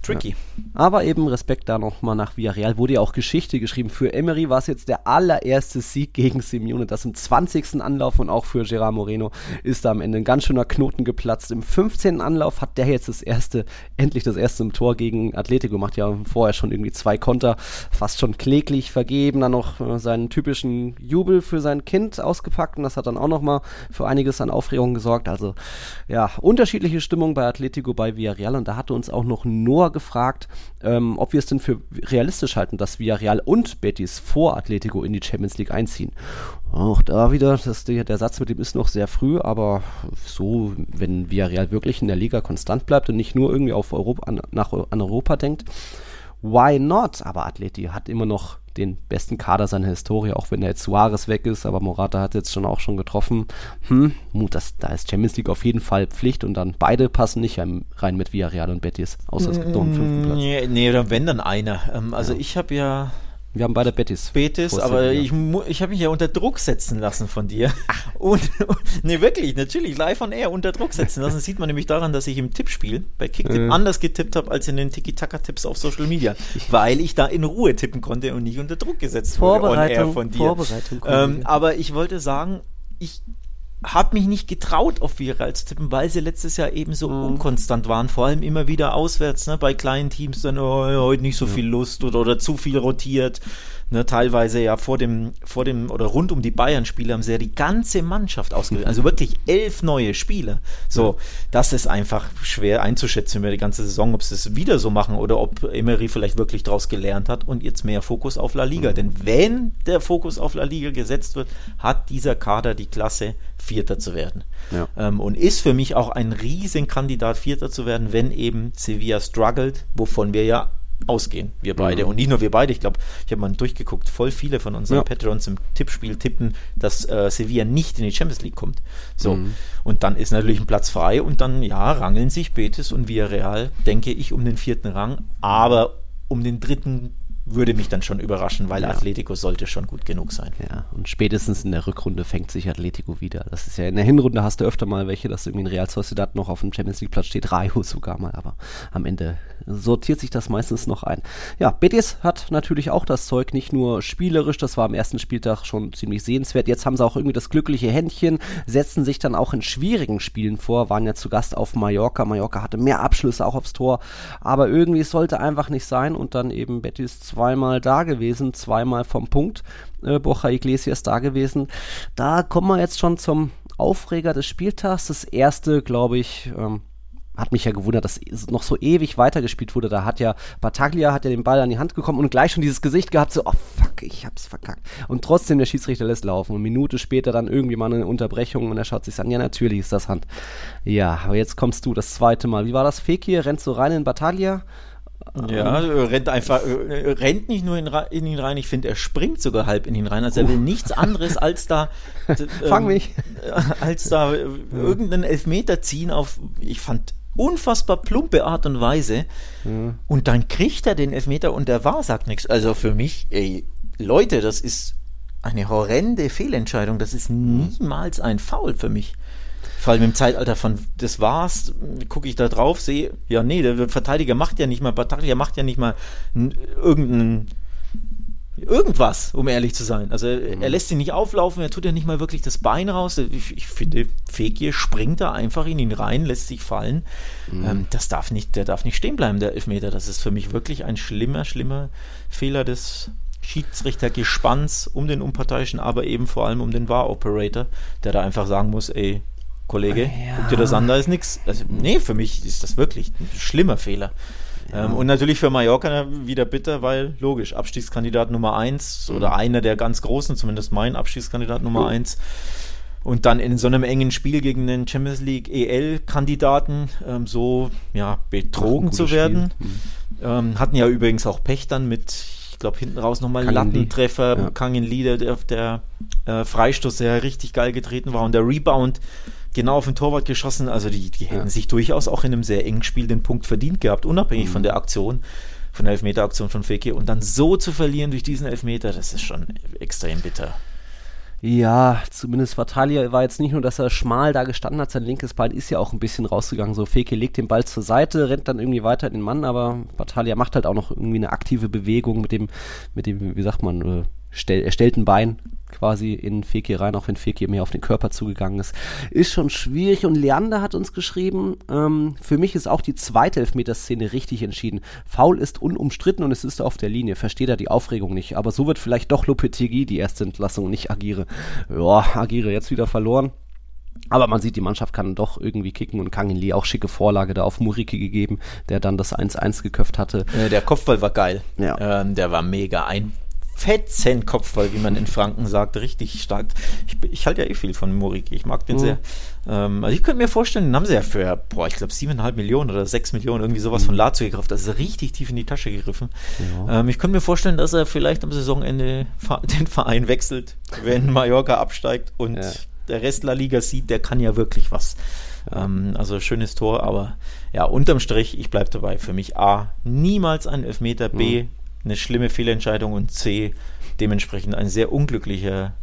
tricky. Ja. Aber eben Respekt da nochmal nach Villarreal. Wurde ja auch Geschichte geschrieben. Für Emery war es jetzt der allererste Sieg gegen Simeone. Das im 20. Anlauf und auch für Gerard Moreno ist da am Ende ein ganz schöner Knoten geplatzt. Im 15. Anlauf hat der jetzt das erste, endlich das erste im Tor gegen Atletico gemacht. Ja, vorher schon irgendwie zwei Konter, fast schon kläglich vergeben. Dann noch äh, seinen typischen Jubel für sein Kind ausgepackt und das hat dann auch nochmal für einiges an Aufregung gesorgt. Also ja, unterschiedliche Stimmung bei Atletico, bei Villarreal und da hatte uns auch noch Noah gefragt, ähm, ob wir es denn für realistisch halten, dass Villarreal und Betis vor Atletico in die Champions League einziehen. Auch da wieder, das, der, Satz mit dem ist noch sehr früh, aber so, wenn Villarreal wirklich in der Liga konstant bleibt und nicht nur irgendwie auf Europa, an, nach, an Europa denkt, why not? Aber Atleti hat immer noch den besten Kader seiner Historie, auch wenn der jetzt Suarez weg ist, aber Morata hat jetzt schon auch schon getroffen. Hm, das, da ist Champions League auf jeden Fall Pflicht und dann beide passen nicht rein mit Villarreal und Betis, außer es gibt noch einen fünften Platz. Nee, nee wenn dann einer. Ähm, also ja. ich habe ja wir haben beide Betis. Betis, aber ich, ich habe mich ja unter Druck setzen lassen von dir. Und, nee, wirklich, natürlich, live on air unter Druck setzen lassen. Das sieht man nämlich daran, dass ich im Tippspiel bei Kicktip äh. anders getippt habe als in den Tiki-Taka-Tipps auf Social Media. Weil ich da in Ruhe tippen konnte und nicht unter Druck gesetzt wurde on air von dir. Vorbereitung. Ähm, aber ich wollte sagen, ich habe mich nicht getraut, auf Villarreal zu tippen, weil sie letztes Jahr eben so Mhm. unkonstant waren, vor allem immer wieder auswärts, ne, bei kleinen Teams dann oh, heute nicht so viel Lust oder, oder zu viel rotiert. Ne, teilweise ja vor dem, vor dem oder rund um die Bayern-Spiele haben sie ja die ganze Mannschaft ausgewählt. Also wirklich elf neue Spieler. So, das ist einfach schwer einzuschätzen über die ganze Saison, ob sie es wieder so machen oder ob Emery vielleicht wirklich daraus gelernt hat und jetzt mehr Fokus auf La Liga. Denn wenn der Fokus auf La Liga gesetzt wird, hat dieser Kader die Klasse, Vierter zu werden. Ja. Ähm, und ist für mich auch ein Riesenkandidat, Vierter zu werden, wenn eben Sevilla struggelt, wovon wir ja ausgehen, wir beide. Mhm. Und nicht nur wir beide, ich glaube, ich habe mal durchgeguckt, voll viele von unseren Ja. Patrons im Tippspiel tippen, dass äh, Sevilla nicht in die Champions League kommt. So, Mhm. und dann ist natürlich ein Platz frei und dann, ja, rangeln sich Betis und Villarreal, denke ich, um den vierten Rang, aber um den dritten würde mich dann schon überraschen, weil Ja. Atletico sollte schon gut genug sein. Ja, und spätestens in der Rückrunde fängt sich Atletico wieder. Das ist ja in der Hinrunde hast du öfter mal welche, dass irgendwie ein Real Sociedad noch auf dem Champions League Platz steht, Rayo sogar mal, aber am Ende sortiert sich das meistens noch ein. Ja, Betis hat natürlich auch das Zeug, nicht nur spielerisch, das war am ersten Spieltag schon ziemlich sehenswert. Jetzt haben sie auch irgendwie das glückliche Händchen, setzen sich dann auch in schwierigen Spielen vor, waren ja zu Gast auf Mallorca. Mallorca hatte mehr Abschlüsse auch aufs Tor, aber irgendwie es sollte einfach nicht sein und dann eben Betis zweimal da gewesen, zweimal vom Punkt. Äh, Borja Iglesias da gewesen. Da kommen wir jetzt schon zum Aufreger des Spieltags. Das erste, glaube ich, ähm, hat mich ja gewundert, dass noch so ewig weitergespielt wurde. Da hat ja Bataglia hat ja den Ball an die Hand gekommen und gleich schon dieses Gesicht gehabt, so, oh fuck, ich hab's verkackt. Und trotzdem der Schiedsrichter lässt laufen. Und eine Minute später dann irgendwie mal eine Unterbrechung und er schaut sich an, ja, natürlich ist das Hand. Ja, aber jetzt kommst du das zweite Mal. Wie war das? Fekir rennt so rein in Bataglia. Ja, äh, rennt einfach, äh, rennt nicht nur in, in ihn rein, ich finde, er springt sogar halb in ihn rein. Also er will nichts anderes als da, ähm, Fang mich. äh, als da äh, irgendeinen Elfmeter ziehen auf, ich fand, unfassbar plumpe Art und Weise. Und dann kriegt er den Elfmeter und der war, sagt nichts. Also für mich, ey, Leute, das ist eine horrende Fehlentscheidung. Das ist niemals ein Foul für mich. Vor allem im Zeitalter von das war's, gucke ich da drauf, sehe, ja, nee, der Verteidiger macht ja nicht mal, Bataglia macht ja nicht mal n- irgendeinen irgendwas, um ehrlich zu sein. Also er, er lässt ihn nicht auflaufen, er tut ja nicht mal wirklich das Bein raus. Ich, ich finde, Fekir springt da einfach in ihn rein, lässt sich fallen. Ähm, das darf nicht, der darf nicht stehen bleiben, der Elfmeter. Das ist für mich wirklich ein schlimmer, schlimmer Fehler des Schiedsrichtergespanns um den Unparteiischen, aber eben vor allem um den VAR-Operator, der da einfach sagen muss, ey, Kollege, guck dir das an, da ist nichts. Also, nee, für mich ist das wirklich ein schlimmer Fehler. Ähm, und natürlich für Mallorca wieder bitter, weil logisch, Abstiegskandidat Nummer 1 oder einer der ganz großen, zumindest mein Abstiegskandidat Nummer 1. Und dann in so einem engen Spiel gegen den Champions League EL-Kandidaten ähm, so ja, betrogen zu werden. Spiel. Ähm, hatten ja übrigens auch Pech dann mit, ich glaube, hinten raus nochmal. Lattentreffer, Ja. Kangin Lee, der, der, der äh, Freistoß, der richtig geil getreten war und der Rebound genau auf den Torwart geschossen. Also die, die hätten Ja. sich durchaus auch in einem sehr engen Spiel den Punkt verdient gehabt, unabhängig Mhm. von der Aktion, von der Elfmeteraktion von Fekir. Und dann so zu verlieren durch diesen Elfmeter, das ist schon extrem bitter. Ja, zumindest Vatalia war jetzt nicht nur, dass er schmal da gestanden hat, sein linkes Bein ist ja auch ein bisschen rausgegangen. So, Feke legt den Ball zur Seite, rennt dann irgendwie weiter in den Mann, aber Vatalia macht halt auch noch irgendwie eine aktive Bewegung mit dem, mit dem, wie sagt man, äh, stell, er stellt ein Bein quasi in Fekir rein, auch wenn Fekir mehr auf den Körper zugegangen ist. Ist schon schwierig und Leander hat uns geschrieben, ähm, für mich ist auch die zweite Elfmeterszene richtig entschieden. Foul ist unumstritten und es ist auf der Linie. Versteht er die Aufregung nicht. Aber so wird vielleicht doch Lopetegui die erste Entlassung und nicht Agire. Ja, Agire jetzt wieder verloren. Aber man sieht, die Mannschaft kann doch irgendwie kicken und Kangin Lee auch schicke Vorlage da auf Muriki gegeben, der dann das 1-1 geköpft hatte. Äh, der Kopfball war geil. Ja. Ähm, der war mega. Ein fetzen Kopfball, wie man in Franken sagt. Richtig stark. Ich, ich halte ja eh viel von Muriki. Ich mag den Mhm. sehr. Ähm, also ich könnte mir vorstellen, den haben sie ja für, boah, ich glaube, siebeneinhalb Millionen oder sechs Millionen irgendwie sowas von Lazio gegriffen. Das ist richtig tief in die Tasche gegriffen. Ja. Ähm, ich könnte mir vorstellen, dass er vielleicht am Saisonende den Verein wechselt, wenn Mallorca absteigt und Ja. der Rest La Liga sieht, der kann ja wirklich was. Ähm, also schönes Tor, aber ja, unterm Strich, ich bleibe dabei. Für mich A, niemals ein Elfmeter, B, eine schlimme Fehlentscheidung und C, dementsprechend ein sehr unglücklicher,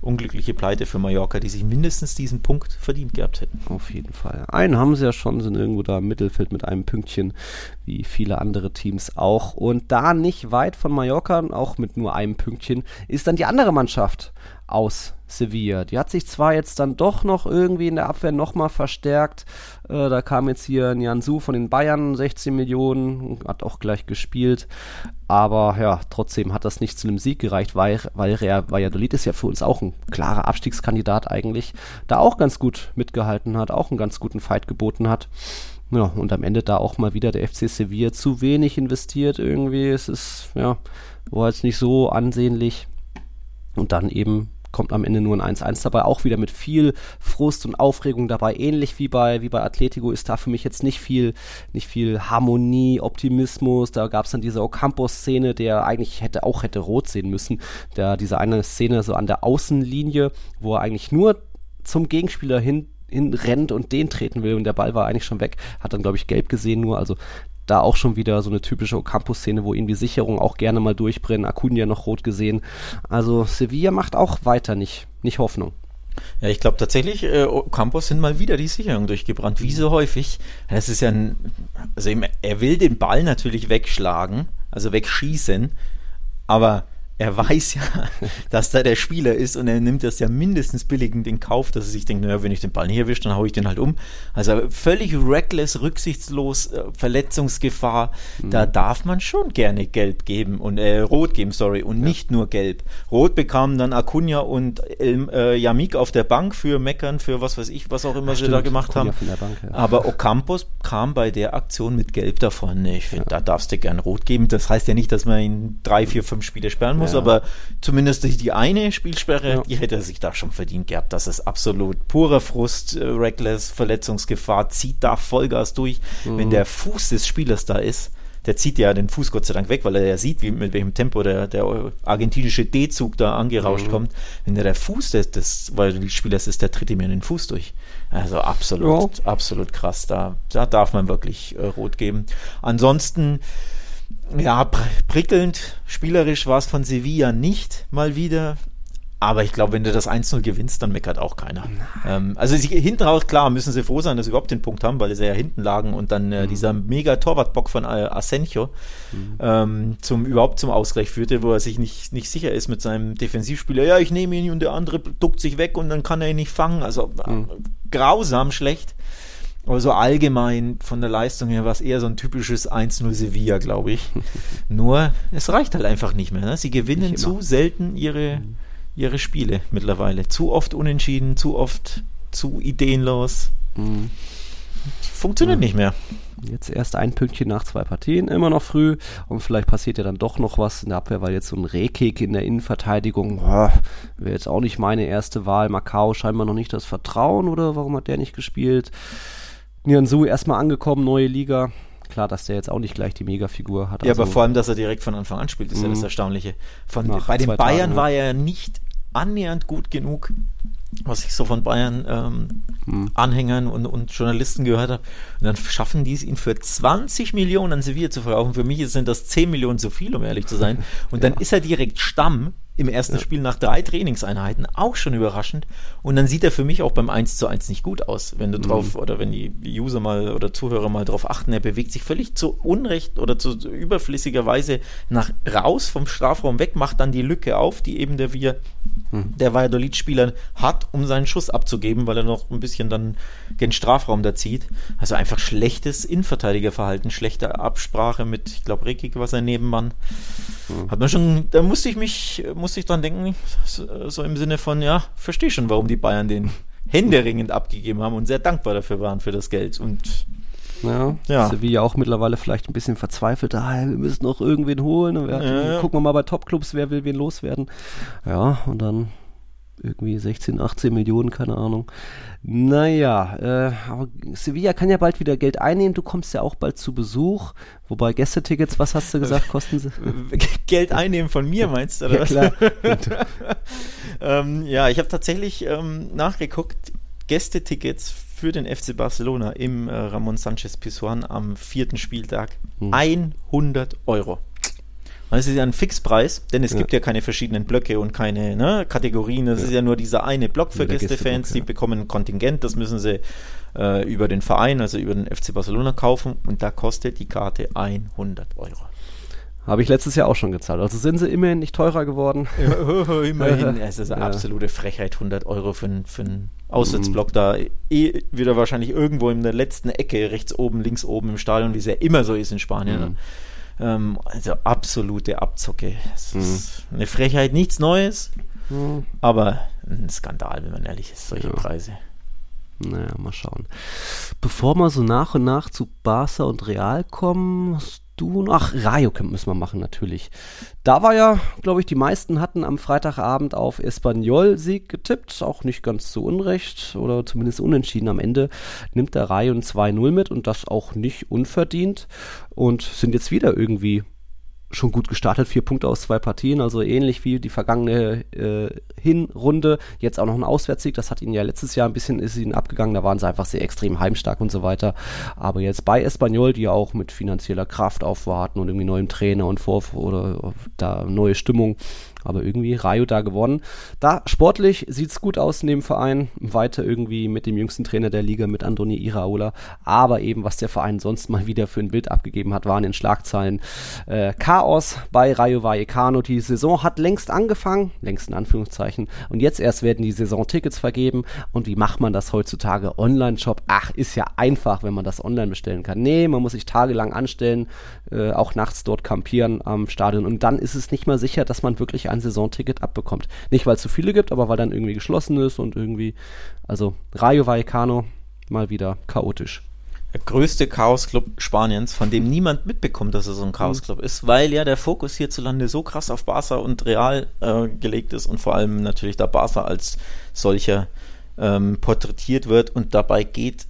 unglückliche Pleite für Mallorca, die sich mindestens diesen Punkt verdient gehabt hätten. Auf jeden Fall. Einen haben sie ja schon, sind irgendwo da im Mittelfeld mit einem Pünktchen, wie viele andere Teams auch. Und da nicht weit von Mallorca, auch mit nur einem Pünktchen, ist dann die andere Mannschaft. Aus Sevilla. Die hat sich zwar jetzt dann doch noch irgendwie in der Abwehr nochmal verstärkt. Äh, da kam jetzt hier Nianzu von den Bayern, 16 Millionen, hat auch gleich gespielt. Aber ja, trotzdem hat das nicht zu einem Sieg gereicht, weil, weil Real Valladolid ist ja für uns auch ein klarer Abstiegskandidat eigentlich, da auch ganz gut mitgehalten hat, auch einen ganz guten Fight geboten hat. Ja, und am Ende da auch mal wieder der FC Sevilla zu wenig investiert irgendwie. Es ist, ja, war jetzt nicht so ansehnlich. Und dann eben kommt am Ende nur ein 1-1 dabei, auch wieder mit viel Frust und Aufregung dabei, ähnlich wie bei, wie bei Atletico ist da für mich jetzt nicht viel, nicht viel Harmonie, Optimismus, da gab es dann diese Ocampo-Szene, der eigentlich hätte auch hätte rot sehen müssen, da diese eine Szene so an der Außenlinie, wo er eigentlich nur zum Gegenspieler hin rennt und den treten will und der Ball war eigentlich schon weg, hat dann glaube ich gelb gesehen nur, also da auch schon wieder so eine typische Ocampo-Szene, wo ihm die Sicherung auch gerne mal durchbrennen. Acuna noch rot gesehen. Also Sevilla macht auch weiter nicht, nicht Hoffnung. Ja, ich glaube tatsächlich, äh, Campos sind mal wieder die Sicherung durchgebrannt, wie so häufig. Das ist ja ein, also er will den Ball natürlich wegschlagen, also wegschießen, aber er weiß ja, dass da der Spieler ist und er nimmt das ja mindestens billigend in Kauf, dass er sich denkt, naja, wenn ich den Ball nicht erwische, dann haue ich den halt um. Also völlig reckless, rücksichtslos, äh, Verletzungsgefahr. Mhm. Da darf man schon gerne gelb geben und äh, rot geben, sorry, und ja. nicht nur gelb. Rot bekamen dann Acuna und äh, Yamik auf der Bank für Meckern, für was weiß ich, was auch immer Ach, sie stimmt, da gemacht Acuna haben. Bank, ja. Aber Ocampos kam bei der Aktion mit gelb davon. Ich finde, ja. da darfst du gern rot geben. Das heißt ja nicht, dass man ihn drei, vier, fünf Spiele sperren muss muss, ja. aber zumindest die eine Spielsperre, ja. die hätte er sich da schon verdient gehabt. Das ist absolut purer Frust, äh, reckless, Verletzungsgefahr, zieht da Vollgas durch. Mhm. Wenn der Fuß des Spielers da ist, der zieht ja den Fuß Gott sei Dank weg, weil er ja sieht, wie, mit welchem Tempo der, der argentinische D-Zug da angerauscht mhm. kommt. Wenn der, der Fuß des, des Spielers ist, der tritt ihm in den Fuß durch. Also absolut, ja. absolut krass. Da, da darf man wirklich äh, rot geben. Ansonsten ja, prickelnd, spielerisch war es von Sevilla nicht mal wieder. Aber ich glaube, wenn du das 1-0 gewinnst, dann meckert auch keiner. Ähm, also sie, hinten raus, klar, müssen sie froh sein, dass sie überhaupt den Punkt haben, weil sie ja hinten lagen und dann äh, mhm. dieser mega Torwartbock von äh, Asenjo mhm. ähm, zum, überhaupt zum Ausgleich führte, wo er sich nicht, nicht sicher ist mit seinem Defensivspieler. Ja, ich nehme ihn und der andere duckt sich weg und dann kann er ihn nicht fangen. Also mhm. grausam schlecht. Aber so allgemein von der Leistung her war es eher so ein typisches 1-0 Sevilla, glaube ich. Nur, es reicht halt einfach nicht mehr. Ne? Sie gewinnen zu selten ihre, mhm. ihre Spiele mittlerweile. Zu oft unentschieden, zu oft zu ideenlos. Mhm. Funktioniert mhm. nicht mehr. Jetzt erst ein Pünktchen nach zwei Partien, immer noch früh. Und vielleicht passiert ja dann doch noch was in der Abwehr, weil jetzt so ein Rehkick in der Innenverteidigung wäre jetzt auch nicht meine erste Wahl. Macau scheinbar noch nicht das Vertrauen oder warum hat der nicht gespielt? Nianzu erstmal angekommen, neue Liga. Klar, dass der jetzt auch nicht gleich die Megafigur hat. Ja, also aber vor allem, dass er direkt von Anfang an spielt, ist ja das mhm. Erstaunliche. Von, bei den Bayern Tagen, war er nicht annähernd gut genug, was ich so von Bayern ähm, hm. Anhängern und, und, Journalisten gehört habe. Und dann schaffen die es, ihn für 20 Millionen an Sevilla zu verkaufen. Für mich sind das 10 Millionen zu viel, um ehrlich zu sein. Und dann ja. ist er direkt Stamm im ersten ja. Spiel nach drei Trainingseinheiten. Auch schon überraschend. Und dann sieht er für mich auch beim 1 zu 1 nicht gut aus, wenn du mhm. drauf, oder wenn die User mal oder Zuhörer mal drauf achten, er bewegt sich völlig zu Unrecht oder zu überflüssiger Weise nach raus vom Strafraum weg, macht dann die Lücke auf, die eben der wir mhm. der Valladolid-Spieler hat, um seinen Schuss abzugeben, weil er noch ein bisschen dann gen Strafraum da zieht. Also einfach schlechtes Innenverteidigerverhalten, schlechte Absprache mit, ich glaube, Rekik war sein Nebenmann. Mhm. Hat man schon, da musste ich mich, musste ich dran denken, so, so im Sinne von, ja, verstehe schon, warum die Bayern den händeringend abgegeben haben und sehr dankbar dafür waren für das Geld. Und ja, ja. Sevilla auch mittlerweile vielleicht ein bisschen verzweifelt. Ah, wir müssen noch irgendwen holen. Wir, ja. Gucken wir mal bei Topclubs, wer will wen loswerden. Ja, und dann irgendwie 16, 18 Millionen, keine Ahnung. Naja, äh, aber Sevilla kann ja bald wieder Geld einnehmen. Du kommst ja auch bald zu Besuch. Wobei Gästetickets, was hast du gesagt, kosten sie? Geld einnehmen von mir, meinst du? Oder ja, klar. ähm, ja, ich habe tatsächlich ähm, nachgeguckt. Gästetickets für den FC Barcelona im äh, Ramon Sanchez Pizjuan am vierten Spieltag hm. 100 Euro. Das ist ja ein Fixpreis, denn es ja. gibt ja keine verschiedenen Blöcke und keine ne, Kategorien. Das ja. ist ja nur dieser eine Block für Gästefans, die bekommen ein Kontingent, das müssen sie äh, über den Verein, also über den FC Barcelona kaufen und da kostet die Karte 100 Euro. Habe ich letztes Jahr auch schon gezahlt. Also sind sie immerhin nicht teurer geworden. Immerhin, es ist eine Ja. absolute Frechheit, 100 Euro für, einen- für einen Auswärtsblock da. Eh wieder wahrscheinlich irgendwo in der letzten Ecke, rechts oben, links oben im Stadion, wie es ja immer so ist in Spanien. Mhm. Ähm, also absolute Abzocke. Es ist eine Frechheit, nichts Neues, Hm, aber ein Skandal, wenn man ehrlich ist, solche Ja. Preise. Naja, mal schauen. Bevor wir so nach und nach zu Barca und Real kommen, hast du noch. Ach, Rayo Camp müssen wir machen, natürlich. Da war ja, glaube ich, die meisten hatten am Freitagabend auf Espanyol-Sieg getippt. Auch nicht ganz zu Unrecht oder zumindest unentschieden. Am Ende nimmt der Rayo ein 2-0 mit und das auch nicht unverdient. Und sind jetzt wieder irgendwie schon gut gestartet, vier Punkte aus zwei Partien, also ähnlich wie die vergangene äh, Hinrunde. Jetzt auch noch ein Auswärtssieg, das hat ihnen ja letztes Jahr ein bisschen ist ihnen abgegangen, da waren sie einfach sehr extrem heimstark und so weiter. Aber jetzt bei Espanyol, die ja auch mit finanzieller Kraft aufwarten und irgendwie neuen Trainer und vor oder da neue Stimmung, aber irgendwie Rayo da gewonnen. Da sportlich sieht's gut aus in dem Verein, weiter irgendwie mit dem jüngsten Trainer der Liga, mit Andoni Iraola, aber eben was der Verein sonst mal wieder für ein Bild abgegeben hat, waren in Schlagzeilen äh, Chaos bei Rayo Vallecano. Die Saison hat längst angefangen, längst in Anführungszeichen, und jetzt erst werden die Saisontickets vergeben. Und wie macht man das heutzutage? Online-Shop, ach, ist ja einfach, wenn man das online bestellen kann. Nee, man muss sich tagelang anstellen, äh, auch nachts dort campieren am Stadion. Und dann ist es nicht mal sicher, dass man wirklich ein Saisonticket abbekommt. Nicht, weil es zu viele gibt, aber weil dann irgendwie geschlossen ist und irgendwie, also Rayo Vallecano mal wieder chaotisch. Der größte Chaos-Club Spaniens, von dem niemand mitbekommt, dass er so ein Chaos-Club ist, weil ja der Fokus hierzulande so krass auf Barca und Real äh, gelegt ist und vor allem natürlich da Barca als solcher ähm, porträtiert wird und dabei geht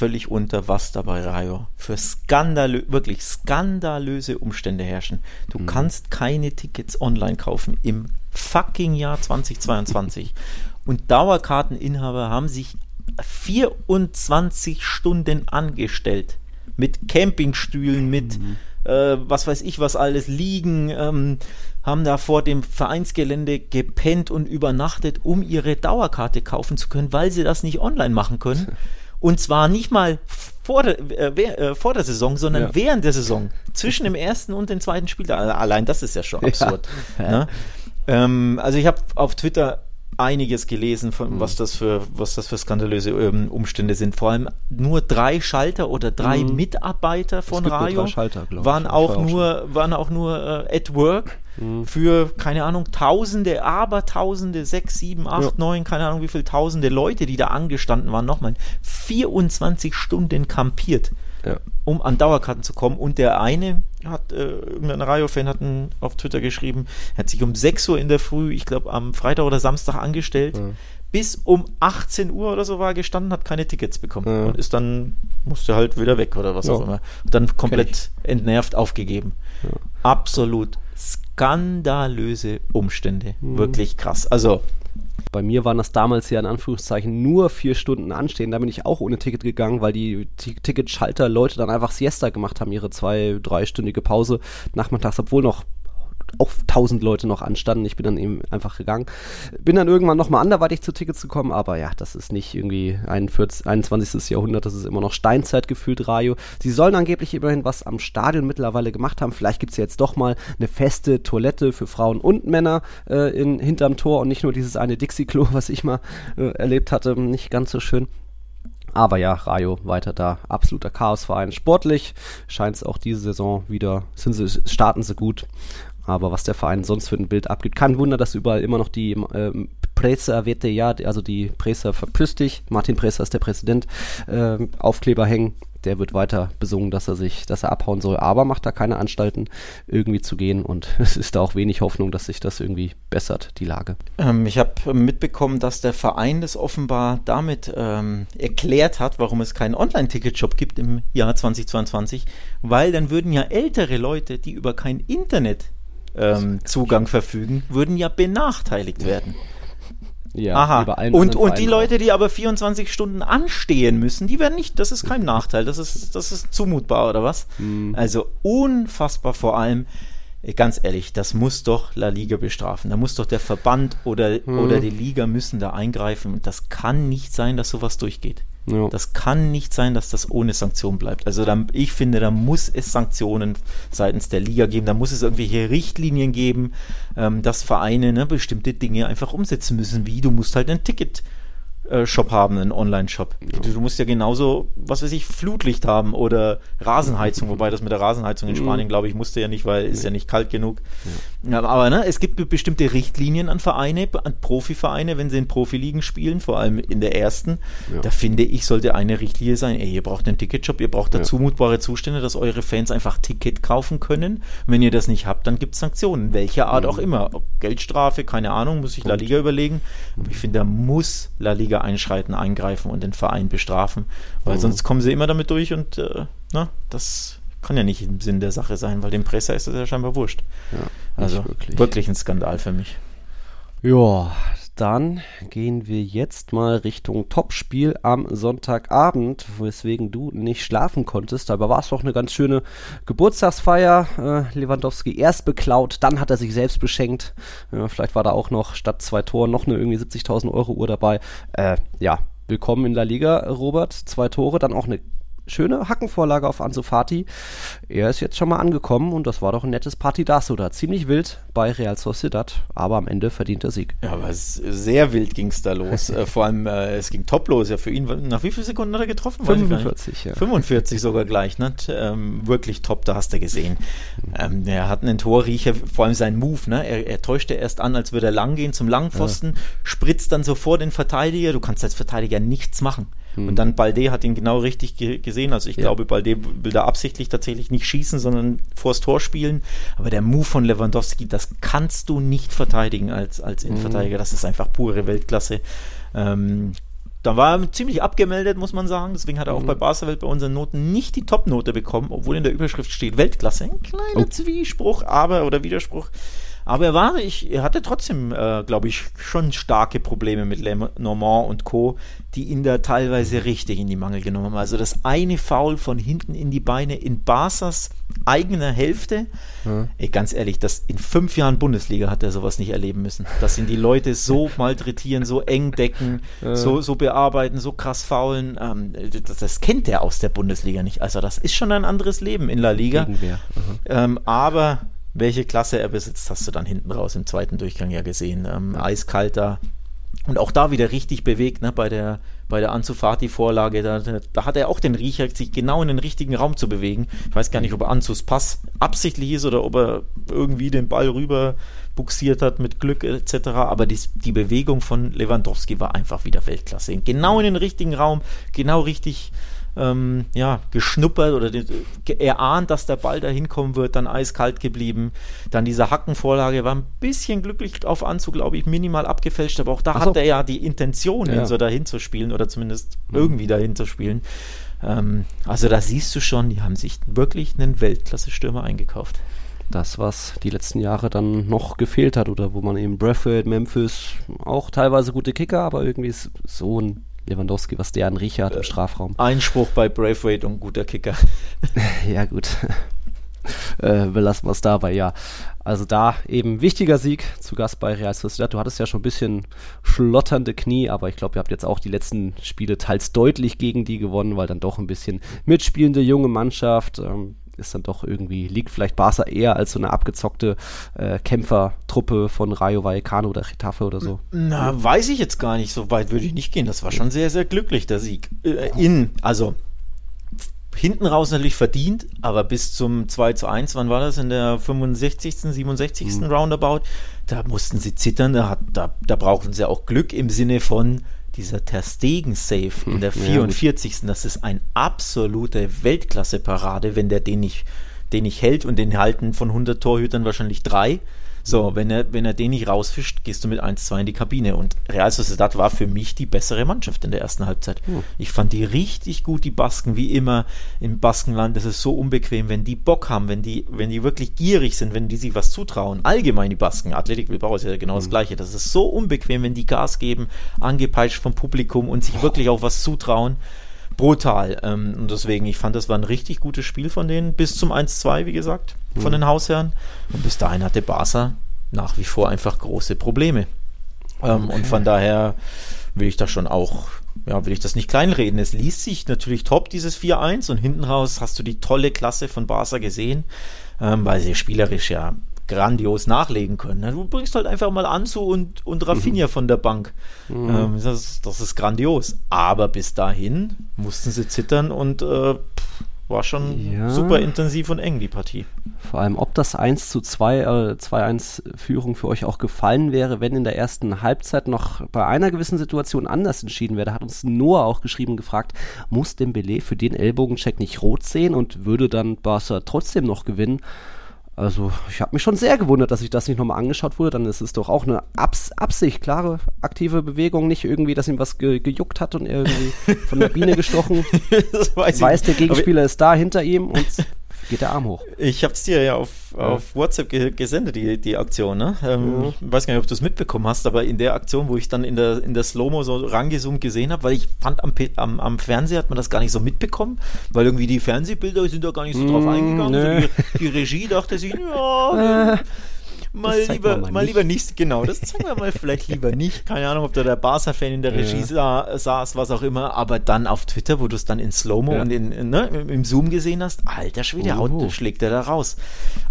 völlig unter, was da bei Rayo für skandalö wirklich skandalöse Umstände herrschen. Du kannst keine Tickets online kaufen im fucking Jahr 2022 und Dauerkarteninhaber haben sich 24 Stunden angestellt. Mit Campingstühlen, mit äh, was weiß ich was alles liegen, ähm, haben da vor dem Vereinsgelände gepennt und übernachtet, um ihre Dauerkarte kaufen zu können, weil sie das nicht online machen können. Und zwar nicht mal vor der, äh, äh, vor der Saison, sondern Ja. während der Saison. Zwischen dem ersten und dem zweiten Spiel. Allein das ist ja schon absurd. Ne? Ähm, also ich habe auf Twitter einiges gelesen, von, Mhm. was das für was das für skandalöse ähm, Umstände sind. Vor allem nur drei Schalter oder drei Mhm. Mitarbeiter von Rayo Schalter, waren auch auch nur waren auch nur äh, at work Mhm. für keine Ahnung Tausende, aber Tausende, sechs, sieben, acht, Ja. neun, keine Ahnung wie viele Tausende Leute, die da angestanden waren. Nochmal 24 Stunden kampiert Ja. um an Dauerkarten zu kommen. Und der eine hat, äh, irgendein Rayo-Fan hat einen auf Twitter geschrieben, hat sich um 6 Uhr in der Früh, ich glaube am Freitag oder Samstag angestellt, Ja. bis um 18 Uhr oder so war er gestanden, hat keine Tickets bekommen Ja. und ist dann, musste halt wieder weg oder was Ja. auch immer. Und dann komplett entnervt aufgegeben. Ja. Absolut skandalöse Umstände. Mhm. Wirklich krass. Also, Bei mir waren das damals ja in Anführungszeichen nur vier Stunden anstehen. Da bin ich auch ohne Ticket gegangen, weil die Ti- Ticketschalter Leute dann einfach Siesta gemacht haben, ihre zwei, dreistündige Pause nachmittags, obwohl noch auch tausend Leute noch anstanden. Ich bin dann eben einfach gegangen. Bin dann irgendwann nochmal anderweitig zu Tickets gekommen, aber ja, das ist nicht irgendwie 41, 21. Jahrhundert, das ist immer noch Steinzeit gefühlt, Rayo. Sie sollen angeblich immerhin was am Stadion mittlerweile gemacht haben. Vielleicht gibt's ja jetzt doch mal eine feste Toilette für Frauen und Männer äh, in, hinterm Tor und nicht nur dieses eine Dixie-Klo, was ich mal äh, erlebt hatte. Nicht ganz so schön. Aber ja, Rayo weiter da. Absoluter Chaosverein. Sportlich scheint es auch diese Saison wieder, sind sie, starten sie gut. Aber was der Verein sonst für ein Bild abgibt, kein Wunder, dass überall immer noch die ähm, Presa Vete ja, also die Presa verpiss dich, Martin Presa ist der Präsident, ähm, Aufkleber hängen. Der wird weiter besungen, dass er sich, dass er abhauen soll, aber macht da keine Anstalten, irgendwie zu gehen. Und es ist da auch wenig Hoffnung, dass sich das irgendwie bessert, die Lage. Ähm, ich habe mitbekommen, dass der Verein das offenbar damit ähm, erklärt hat, warum es keinen Online-Ticket-Shop gibt im Jahr 2022, weil dann würden ja ältere Leute, die über kein Internet ähm, Zugang verfügen, würden ja benachteiligt werden. Ja, Aha. über allen Und, und die Leute, die aber 24 Stunden anstehen müssen, die werden nicht, das ist kein Nachteil, das ist, das ist zumutbar, oder was? Mhm. Also unfassbar vor allem, äh, ganz ehrlich, das muss doch La Liga bestrafen. Da muss doch der Verband oder, Mhm. oder die Liga müssen da eingreifen. Und das kann nicht sein, dass sowas durchgeht. Ja. Das kann nicht sein, dass das ohne Sanktion bleibt. Also da, ich finde, da muss es Sanktionen seitens der Liga geben, da muss es irgendwelche Richtlinien geben, ähm, dass Vereine ne, bestimmte Dinge einfach umsetzen müssen, wie du musst halt ein Ticket äh, Shop haben, einen Online-Shop. Ja. Du, du, musst ja genauso, was weiß ich, Flutlicht haben oder Rasenheizung, wobei das mit der Rasenheizung in mhm. Spanien, glaube ich, musste ja nicht, weil ist ja nicht kalt genug. Ja. Aber ne, es gibt bestimmte Richtlinien an Vereine, an Profivereine, wenn sie in Profiligen spielen, vor allem in der ersten. Ja. Da finde ich, sollte eine Richtlinie sein, ey, ihr braucht einen Ticketshop, ihr braucht da zumutbare Zustände, dass eure Fans einfach Ticket kaufen können. Und wenn ihr das nicht habt, dann gibt es Sanktionen, welcher Art mhm. auch immer. Geldstrafe, keine Ahnung, muss sich La Liga überlegen. Aber ich finde, da muss La Liga einschreiten, eingreifen und den Verein bestrafen, weil mhm. sonst kommen sie immer damit durch und äh, na, das kann ja nicht im Sinn der Sache sein, weil dem Presser ist das ja scheinbar wurscht. Ja, also wirklich. wirklich ein Skandal für mich. Ja, dann gehen wir jetzt mal Richtung Topspiel am Sonntagabend, weswegen du nicht schlafen konntest. Aber war es doch eine ganz schöne Geburtstagsfeier. Äh, Lewandowski erst beklaut, dann hat er sich selbst beschenkt. Ja, vielleicht war da auch noch statt zwei Toren noch eine irgendwie 70.000 Euro Uhr dabei. Äh, ja, willkommen in der Liga, Robert. Zwei Tore, dann auch eine schöne Hackenvorlage auf Ansu Fati. Er ist jetzt schon mal angekommen und das war doch ein nettes Partidaso da. Ziemlich wild bei Real Sociedad, aber am Ende verdient er Sieg. Ja, aber sehr wild ging es da los. äh, vor allem, äh, es ging top los ja für ihn. Nach wie vielen Sekunden hat er getroffen? 45, ja. 45 sogar gleich, ne? Ähm, wirklich top, da hast du gesehen. Ähm, er hat einen Torriecher, vor allem sein Move, ne? Er, er täuschte erst an, als würde er lang gehen zum Langpfosten, ja. spritzt dann so vor den Verteidiger. Du kannst als Verteidiger nichts machen. Hm. Und dann Balde hat ihn genau richtig ge gesehen. Also ich ja. glaube, Balde will da absichtlich tatsächlich nicht schießen, sondern vors Tor spielen. Aber der Move von Lewandowski, das kannst du nicht verteidigen als, als hm. Innenverteidiger. Das ist einfach pure Weltklasse. Ähm, da war er ziemlich abgemeldet, muss man sagen. Deswegen hat er auch mhm. bei Barca-Welt bei unseren Noten nicht die Top-Note bekommen, obwohl in der Überschrift steht Weltklasse. Ein kleiner oh. Zwiespruch, aber oder Widerspruch. Aber er war, ich, er hatte trotzdem, äh, glaube ich, schon starke Probleme mit Le Normand und Co., die ihn da teilweise richtig in die Mangel genommen haben. Also das eine Foul von hinten in die Beine in Barsas eigener Hälfte. Ja. Ey, ganz ehrlich, das in fünf Jahren Bundesliga hat er sowas nicht erleben müssen. Dass ihn die Leute so malträtieren, so eng decken, ja. so, so bearbeiten, so krass faulen. Ähm, das, das, kennt er aus der Bundesliga nicht. Also das ist schon ein anderes Leben in La Liga. Ähm, aber welche Klasse er besitzt, hast du dann hinten raus im zweiten Durchgang ja gesehen. Ähm, eiskalter und auch da wieder richtig bewegt, ne, bei der, bei der Anzufati-Vorlage. Da, da hat er auch den Riecher, sich genau in den richtigen Raum zu bewegen. Ich weiß gar nicht, ob Anzus Pass absichtlich ist oder ob er irgendwie den Ball rüber buxiert hat mit Glück etc. Aber die, die Bewegung von Lewandowski war einfach wieder Weltklasse. Genau in den richtigen Raum, genau richtig ähm, ja, geschnuppert oder erahnt, dass der Ball da hinkommen wird, dann eiskalt geblieben. Dann diese Hackenvorlage war ein bisschen glücklich auf Anzug, glaube ich, minimal abgefälscht, aber auch da so. hat er ja die Intention, ja. ihn so dahin zu spielen oder zumindest mhm. irgendwie dahin zu spielen. Ähm, also da siehst du schon, die haben sich wirklich einen Weltklasse-Stürmer eingekauft das, was die letzten Jahre dann noch gefehlt hat oder wo man eben Bradford, Memphis, auch teilweise gute Kicker, aber irgendwie ist so ein Lewandowski, was der an Riecher hat im Strafraum. Einspruch bei Braithwaite und guter Kicker. ja, gut. äh, belassen wir es dabei, ja. Also da eben wichtiger Sieg zu Gast bei Real Sociedad. Du hattest ja schon ein bisschen schlotternde Knie, aber ich glaube, ihr habt jetzt auch die letzten Spiele teils deutlich gegen die gewonnen, weil dann doch ein bisschen mitspielende junge Mannschaft. Ähm, ist dann doch irgendwie, liegt vielleicht Barca eher als so eine abgezockte äh, Kämpfertruppe von Rayo Vallecano oder Getafe oder so. Na, weiß ich jetzt gar nicht. So weit würde ich nicht gehen. Das war schon sehr, sehr glücklich, der Sieg. Äh, in, also hinten raus natürlich verdient, aber bis zum 2 zu 1, wann war das? In der 65., 67. Mhm. Roundabout, da mussten sie zittern, da, hat, da, da brauchten sie auch Glück im Sinne von, dieser Ter Stegen Save in der 44. Ja, das ist ein absolute Weltklasse-Parade, wenn der den nicht, den nicht hält und den halten von 100 Torhütern wahrscheinlich drei. So, wenn er, wenn er den nicht rausfischt, gehst du mit 1-2 in die Kabine. Und Real Sociedad war für mich die bessere Mannschaft in der ersten Halbzeit. Mhm. Ich fand die richtig gut, die Basken, wie immer im Baskenland. Das ist so unbequem, wenn die Bock haben, wenn die, wenn die wirklich gierig sind, wenn die sich was zutrauen. Allgemein die Basken. Athletik Bilbao ist ja genau mhm. das hm. Gleiche. Das ist so unbequem, wenn die Gas geben, angepeitscht vom Publikum und sich wirklich auch was zutrauen brutal. Ähm, und deswegen, ich fand, das war ein richtig gutes Spiel von denen, bis zum 1-2, wie gesagt, von mhm. den Hausherren. Und bis dahin hatte Barca nach wie vor einfach große Probleme. Ähm, okay. Und von daher will ich da schon auch, ja, will ich das nicht kleinreden. Es liest sich natürlich top, dieses 4-1 und hinten raus hast du die tolle Klasse von Barca gesehen, ähm, weil sie spielerisch ja grandios nachlegen können. Ne? Du bringst halt einfach mal Anzu und, und Rafinha mhm. von der Bank. Mhm. Ähm, das, das, ist grandios. Aber bis dahin mussten sie zittern und äh, war schon ja. super intensiv und eng, die Partie. Vor allem, ob das 1 zu 2, äh, 2-1 Führung für euch auch gefallen wäre, wenn in der ersten Halbzeit noch bei einer gewissen Situation anders entschieden wäre. Da hat uns Noah auch geschrieben gefragt, muss Dembele für den Ellbogencheck nicht rot sehen und würde dann Barca trotzdem noch gewinnen? Also ich habe mich schon sehr gewundert, dass ich das nicht nochmal angeschaut wurde. Dann ist es doch auch eine Abs Absicht, klare, aktive Bewegung, nicht irgendwie, dass ihm was ge gejuckt hat und er irgendwie von der Biene gestochen. das weiß, weiß der Gegenspieler ist da hinter ihm und geht der Arm hoch. Ich habe es dir ja auf, ja. auf WhatsApp ge gesendet, die, die Aktion. Ne? Ähm, ja. Ich weiß gar nicht, ob du es mitbekommen hast, aber in der Aktion, wo ich dann in der, in der Slow-Mo so rangezoomt gesehen habe, weil ich fand, am, am, am Fernseher hat man das gar nicht so mitbekommen, weil irgendwie die Fernsehbilder sind da gar nicht so drauf mm, eingegangen. Also die, die, Regie dachte sich, ja, mal lieber, mal, mal lieber nicht. Genau, das zeigen wir mal vielleicht lieber nicht. Keine Ahnung, ob da der Barca-Fan in der Regie ja. saß, was auch immer. Aber dann auf Twitter, wo du es dann in Slow-Mo ja. und in, ne, im Zoom gesehen hast, alter Schwede, uh. haut, schlägt er da raus.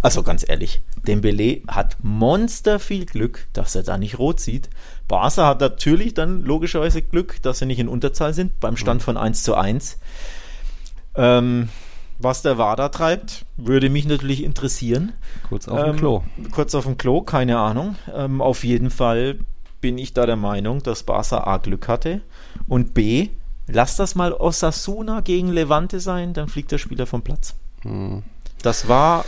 Also ganz ehrlich, Dembele hat monster viel Glück, dass er da nicht rot sieht. Barca hat natürlich dann logischerweise Glück, dass sie nicht in Unterzahl sind, beim Stand mhm. von 1 zu 1. Ähm, was der WADA treibt, würde mich natürlich interessieren. Kurz auf dem ähm, Klo. Kurz auf dem Klo, keine Ahnung. Ähm, auf jeden Fall bin ich da der Meinung, dass Barca A Glück hatte und B, lass das mal Osasuna gegen Levante sein, dann fliegt der Spieler vom Platz. Hm. Das war,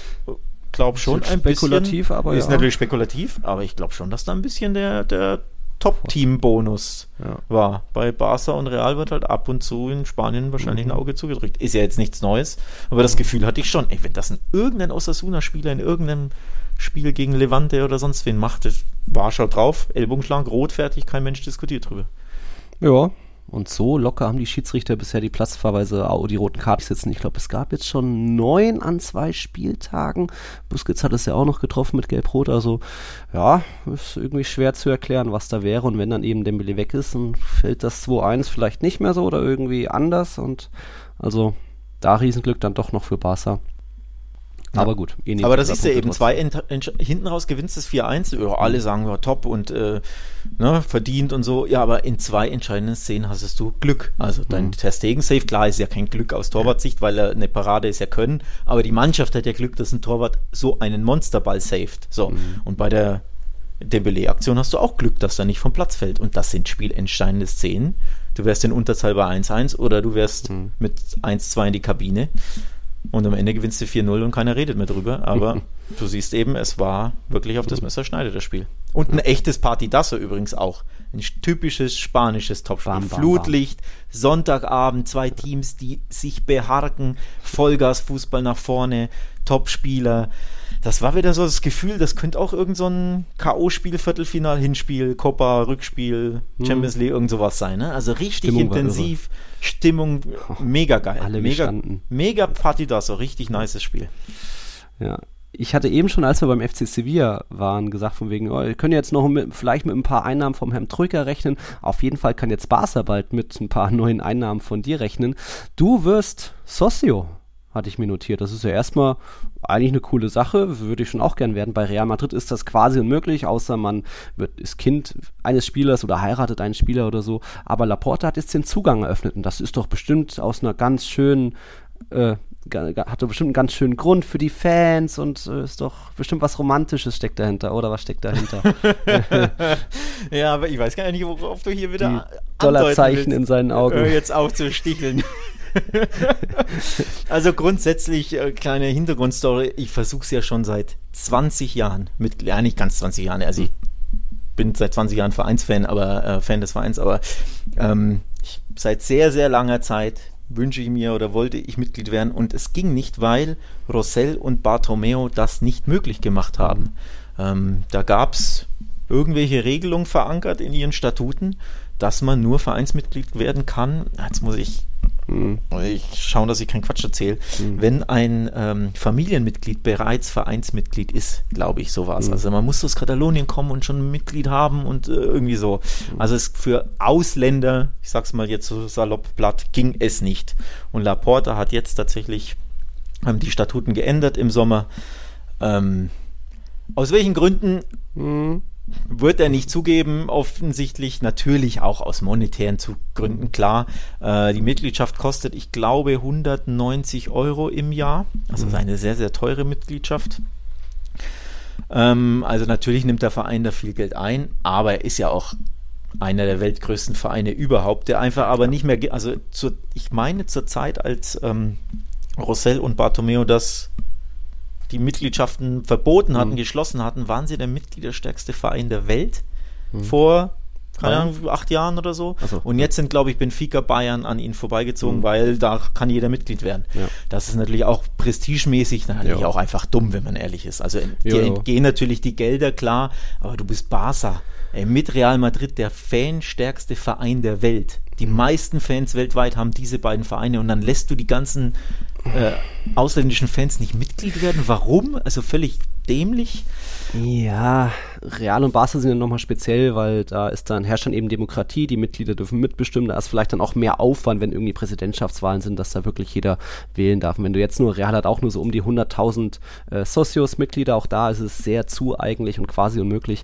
glaube schon ein spekulativ, bisschen, aber ist ja. natürlich spekulativ, aber ich glaube schon, dass da ein bisschen der, der Top-Team-Bonus ja. war. Bei Barca und Real wird halt ab und zu in Spanien wahrscheinlich mhm. ein Auge zugedrückt. Ist ja jetzt nichts Neues, aber das Gefühl hatte ich schon. Ey, wenn das ein irgendein Osasuna-Spieler in irgendeinem Spiel gegen Levante oder sonst wen macht, war schon drauf, Ellbogenschlag, rot, fertig, kein Mensch diskutiert drüber. Ja, und so locker haben die Schiedsrichter bisher die Platzverweise, die roten Karten sitzen. Ich glaube, es gab jetzt schon neun an zwei Spieltagen. Busquets hat es ja auch noch getroffen mit Gelb-Rot. Also ja, ist irgendwie schwer zu erklären, was da wäre. Und wenn dann eben Dembele weg ist, dann fällt das 2-1 vielleicht nicht mehr so oder irgendwie anders. Und also da Riesenglück dann doch noch für Barca. Ja. Aber gut. Eh aber das ist ja eben zwei, hinten raus gewinnst du es 4-1, ja, alle sagen ja top und äh, ne, verdient und so. Ja, aber in zwei entscheidenden Szenen hast du Glück. Also dein mhm. Testegen-Safe, klar, ist ja kein Glück aus Torwartsicht, weil er eine Parade ist ja können, aber die Mannschaft hat ja Glück, dass ein Torwart so einen Monsterball saved. So, mhm. und bei der Dembele-Aktion hast du auch Glück, dass er nicht vom Platz fällt. Und das sind spielentscheidende Szenen. Du wärst in Unterzahl bei 1-1 oder du wärst mhm. mit 1-2 in die Kabine. Und am Ende gewinnst du 4-0 und keiner redet mehr drüber. Aber du siehst eben, es war wirklich auf das Messer schneidet das Spiel. Und ein echtes Partidasso übrigens auch. Ein typisches spanisches Topspiel. Bam, bam, Flutlicht, bam. Sonntagabend, zwei Teams, die sich beharken, Vollgas-Fußball nach vorne, Topspieler. Das war wieder so das Gefühl, das könnte auch irgend so ein K.O.-Spiel, Viertelfinal, Hinspiel, Copa, Rückspiel, hm. Champions League, irgend sowas sein. Ne? Also richtig Stimmung intensiv, Stimmung, mega geil. Alle mega, gestanden. mega Party da, so richtig nices Spiel. Ja, ich hatte eben schon, als wir beim FC Sevilla waren, gesagt von wegen, oh, wir können jetzt noch mit, vielleicht mit ein paar Einnahmen vom Herrn Trücker rechnen. Auf jeden Fall kann jetzt Barca bald mit ein paar neuen Einnahmen von dir rechnen. Du wirst Socio, hatte ich mir notiert. Das ist ja erstmal eigentlich eine coole Sache, würde ich schon auch gern werden. Bei Real Madrid ist das quasi unmöglich, außer man wird, ist Kind eines Spielers oder heiratet einen Spieler oder so. Aber Laporta hat jetzt den Zugang eröffnet und das ist doch bestimmt aus einer ganz schönen äh, hat doch bestimmt einen ganz schönen Grund für die Fans und äh, ist doch bestimmt was Romantisches steckt dahinter, oder was steckt dahinter? ja, aber ich weiß gar nicht, worauf du hier wieder Dollarzeichen in seinen Augen. Äh, jetzt aufzusticheln. also grundsätzlich, äh, kleine Hintergrundstory, ich versuche es ja schon seit 20 Jahren, mit, ja nicht ganz 20 Jahren, also ich bin seit 20 Jahren Vereinsfan, aber äh, Fan des Vereins, aber ähm, ich, seit sehr, sehr langer Zeit wünsche ich mir oder wollte ich Mitglied werden und es ging nicht, weil Rossell und Bartomeo das nicht möglich gemacht haben. Ähm, da gab es irgendwelche Regelungen verankert in ihren Statuten, dass man nur Vereinsmitglied werden kann. Jetzt muss ich Mhm. Ich schaue, dass ich keinen Quatsch erzähle. Mhm. Wenn ein ähm, Familienmitglied bereits Vereinsmitglied ist, glaube ich, so war es. Mhm. Also man muss aus Katalonien kommen und schon ein Mitglied haben und äh, irgendwie so. Mhm. Also es für Ausländer, ich sag's mal jetzt so salopp platt, ging es nicht. Und Laporta hat jetzt tatsächlich ähm, die Statuten geändert im Sommer. Ähm, aus welchen Gründen? Wird er nicht zugeben, offensichtlich natürlich auch aus monetären Gründen, klar. Äh, die Mitgliedschaft kostet, ich glaube, 190 Euro im Jahr. Also mhm. eine sehr, sehr teure Mitgliedschaft. Ähm, also natürlich nimmt der Verein da viel Geld ein, aber er ist ja auch einer der weltgrößten Vereine überhaupt, der einfach aber nicht mehr, also zur, ich meine zur Zeit, als ähm, Rossell und Bartomeo das die Mitgliedschaften verboten hatten, mhm. geschlossen hatten, waren sie der mitgliederstärkste Verein der Welt mhm. vor keine Ahnung, acht Jahren oder so. so. Und jetzt sind, glaube ich, Benfica Bayern an ihnen vorbeigezogen, mhm. weil da kann jeder Mitglied werden. Ja. Das ist natürlich auch prestigemäßig, natürlich ja. auch einfach dumm, wenn man ehrlich ist. Also dir jo, entgehen natürlich die Gelder, klar, aber du bist Barca. Ey, mit Real Madrid der fanstärkste Verein der Welt. Die mhm. meisten Fans weltweit haben diese beiden Vereine und dann lässt du die ganzen äh, ausländischen Fans nicht Mitglied werden. Warum? Also völlig dämlich. Ja, Real und Barca sind ja nochmal speziell, weil da ist dann herrscht dann eben Demokratie, die Mitglieder dürfen mitbestimmen, da ist vielleicht dann auch mehr Aufwand, wenn irgendwie Präsidentschaftswahlen sind, dass da wirklich jeder wählen darf. Und wenn du jetzt nur, Real hat auch nur so um die 100.000 äh, Socios-Mitglieder, auch da ist es sehr zu eigentlich und quasi unmöglich.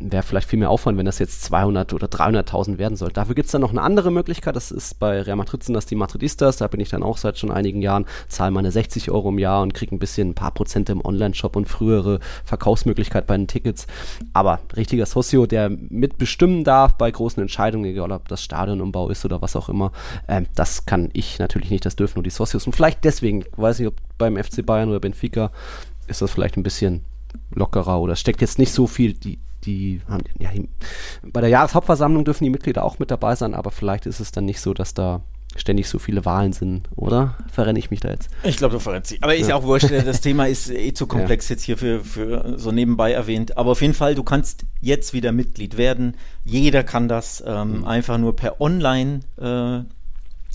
Wäre vielleicht viel mehr Aufwand, wenn das jetzt 200 oder 300.000 werden soll. Dafür gibt es dann noch eine andere Möglichkeit, das ist bei Real Madrid sind das die Madridistas, da bin ich dann auch seit schon einigen Jahren, zahle meine 60 Euro im Jahr und kriege ein bisschen, ein paar Prozente im Online-Shop und frühere Verkaufsmöglichkeit bei den Tickets. Aber richtiger Socio, der mitbestimmen darf bei großen Entscheidungen, egal ob das Stadionumbau ist oder was auch immer, äh, das kann ich natürlich nicht, das dürfen nur die Socios. Und vielleicht deswegen, weiß ich, ob beim FC Bayern oder Benfica ist das vielleicht ein bisschen lockerer oder steckt jetzt nicht so viel, die, die haben, ja, bei der Jahreshauptversammlung dürfen die Mitglieder auch mit dabei sein, aber vielleicht ist es dann nicht so, dass da ständig so viele Wahlen sind, oder? Verrenne ich mich da jetzt? Ich glaube, du verrennst dich. Aber ist ja auch wurscht, das Thema ist eh zu komplex ja. jetzt hier für, für so nebenbei erwähnt. Aber auf jeden Fall, du kannst jetzt wieder Mitglied werden. Jeder kann das ähm, mhm. einfach nur per Online äh,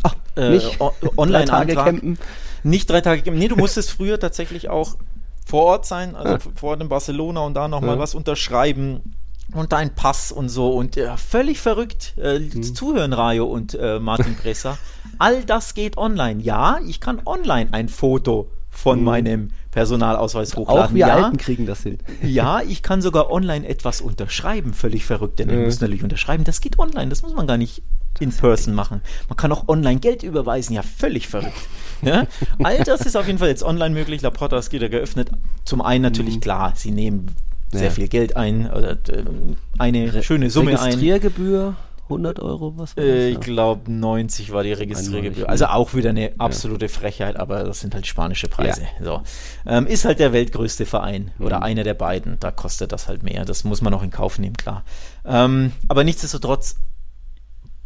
Ach, äh, nicht online drei Tage campen. Nicht drei Tage campen. Nee, du musstest früher tatsächlich auch vor Ort sein, also ja. vor Ort in Barcelona und da nochmal ja. was unterschreiben und dein Pass und so und äh, völlig verrückt. Äh, mhm. Zuhören, Rayo und äh, Martin Presser. All das geht online. Ja, ich kann online ein Foto von mhm. meinem Personalausweis hochladen. Auch wir ja, Alten kriegen das hin. Ja, ich kann sogar online etwas unterschreiben. Völlig verrückt, denn mhm. ich muss natürlich unterschreiben. Das geht online, das muss man gar nicht in person machen. Man kann auch online Geld überweisen. Ja, völlig verrückt. Ja? All das ist auf jeden Fall jetzt online möglich. Laporta ist wieder geöffnet. Zum einen natürlich mhm. klar, sie nehmen sehr ja. viel Geld ein, oder äh, eine Re schöne Summe ein. Registriergebühr? 100 Euro, was war das? Äh, ich glaube 90 war die Registriergebühr. Also auch wieder eine absolute ja. Frechheit, aber das sind halt spanische Preise. Ja. So. Ähm, ist halt der weltgrößte Verein mhm. oder einer der beiden. Da kostet das halt mehr. Das muss man auch in Kauf nehmen, klar. Ähm, aber nichtsdestotrotz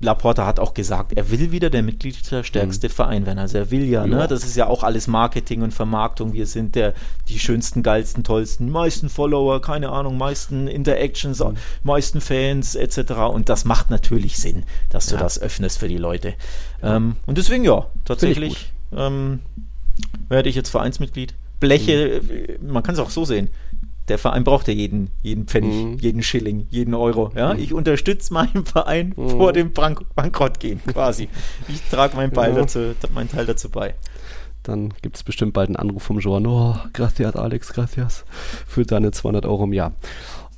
Laporta hat auch gesagt, er will wieder der mitgliederstärkste mhm. Verein werden. Also er will ja, ne? Das ist ja auch alles Marketing und Vermarktung. Wir sind der die schönsten, geilsten, tollsten, meisten Follower, keine Ahnung, meisten Interactions, mhm. meisten Fans etc. Und das macht natürlich Sinn, dass du ja. das öffnest für die Leute. Ähm, und deswegen ja, tatsächlich ähm, werde ich jetzt Vereinsmitglied. Bleche, mhm. man kann es auch so sehen der Verein braucht ja jeden, jeden Pfennig, mhm. jeden Schilling, jeden Euro. Ja? Mhm. Ich unterstütze meinen Verein mhm. vor dem Bank Bankrott gehen, quasi. Ich trage meinen, ja. dazu, meinen Teil dazu bei. Dann gibt es bestimmt bald einen Anruf vom Joan. Oh, gracias, Alex, gracias. Für deine 200 Euro im Jahr.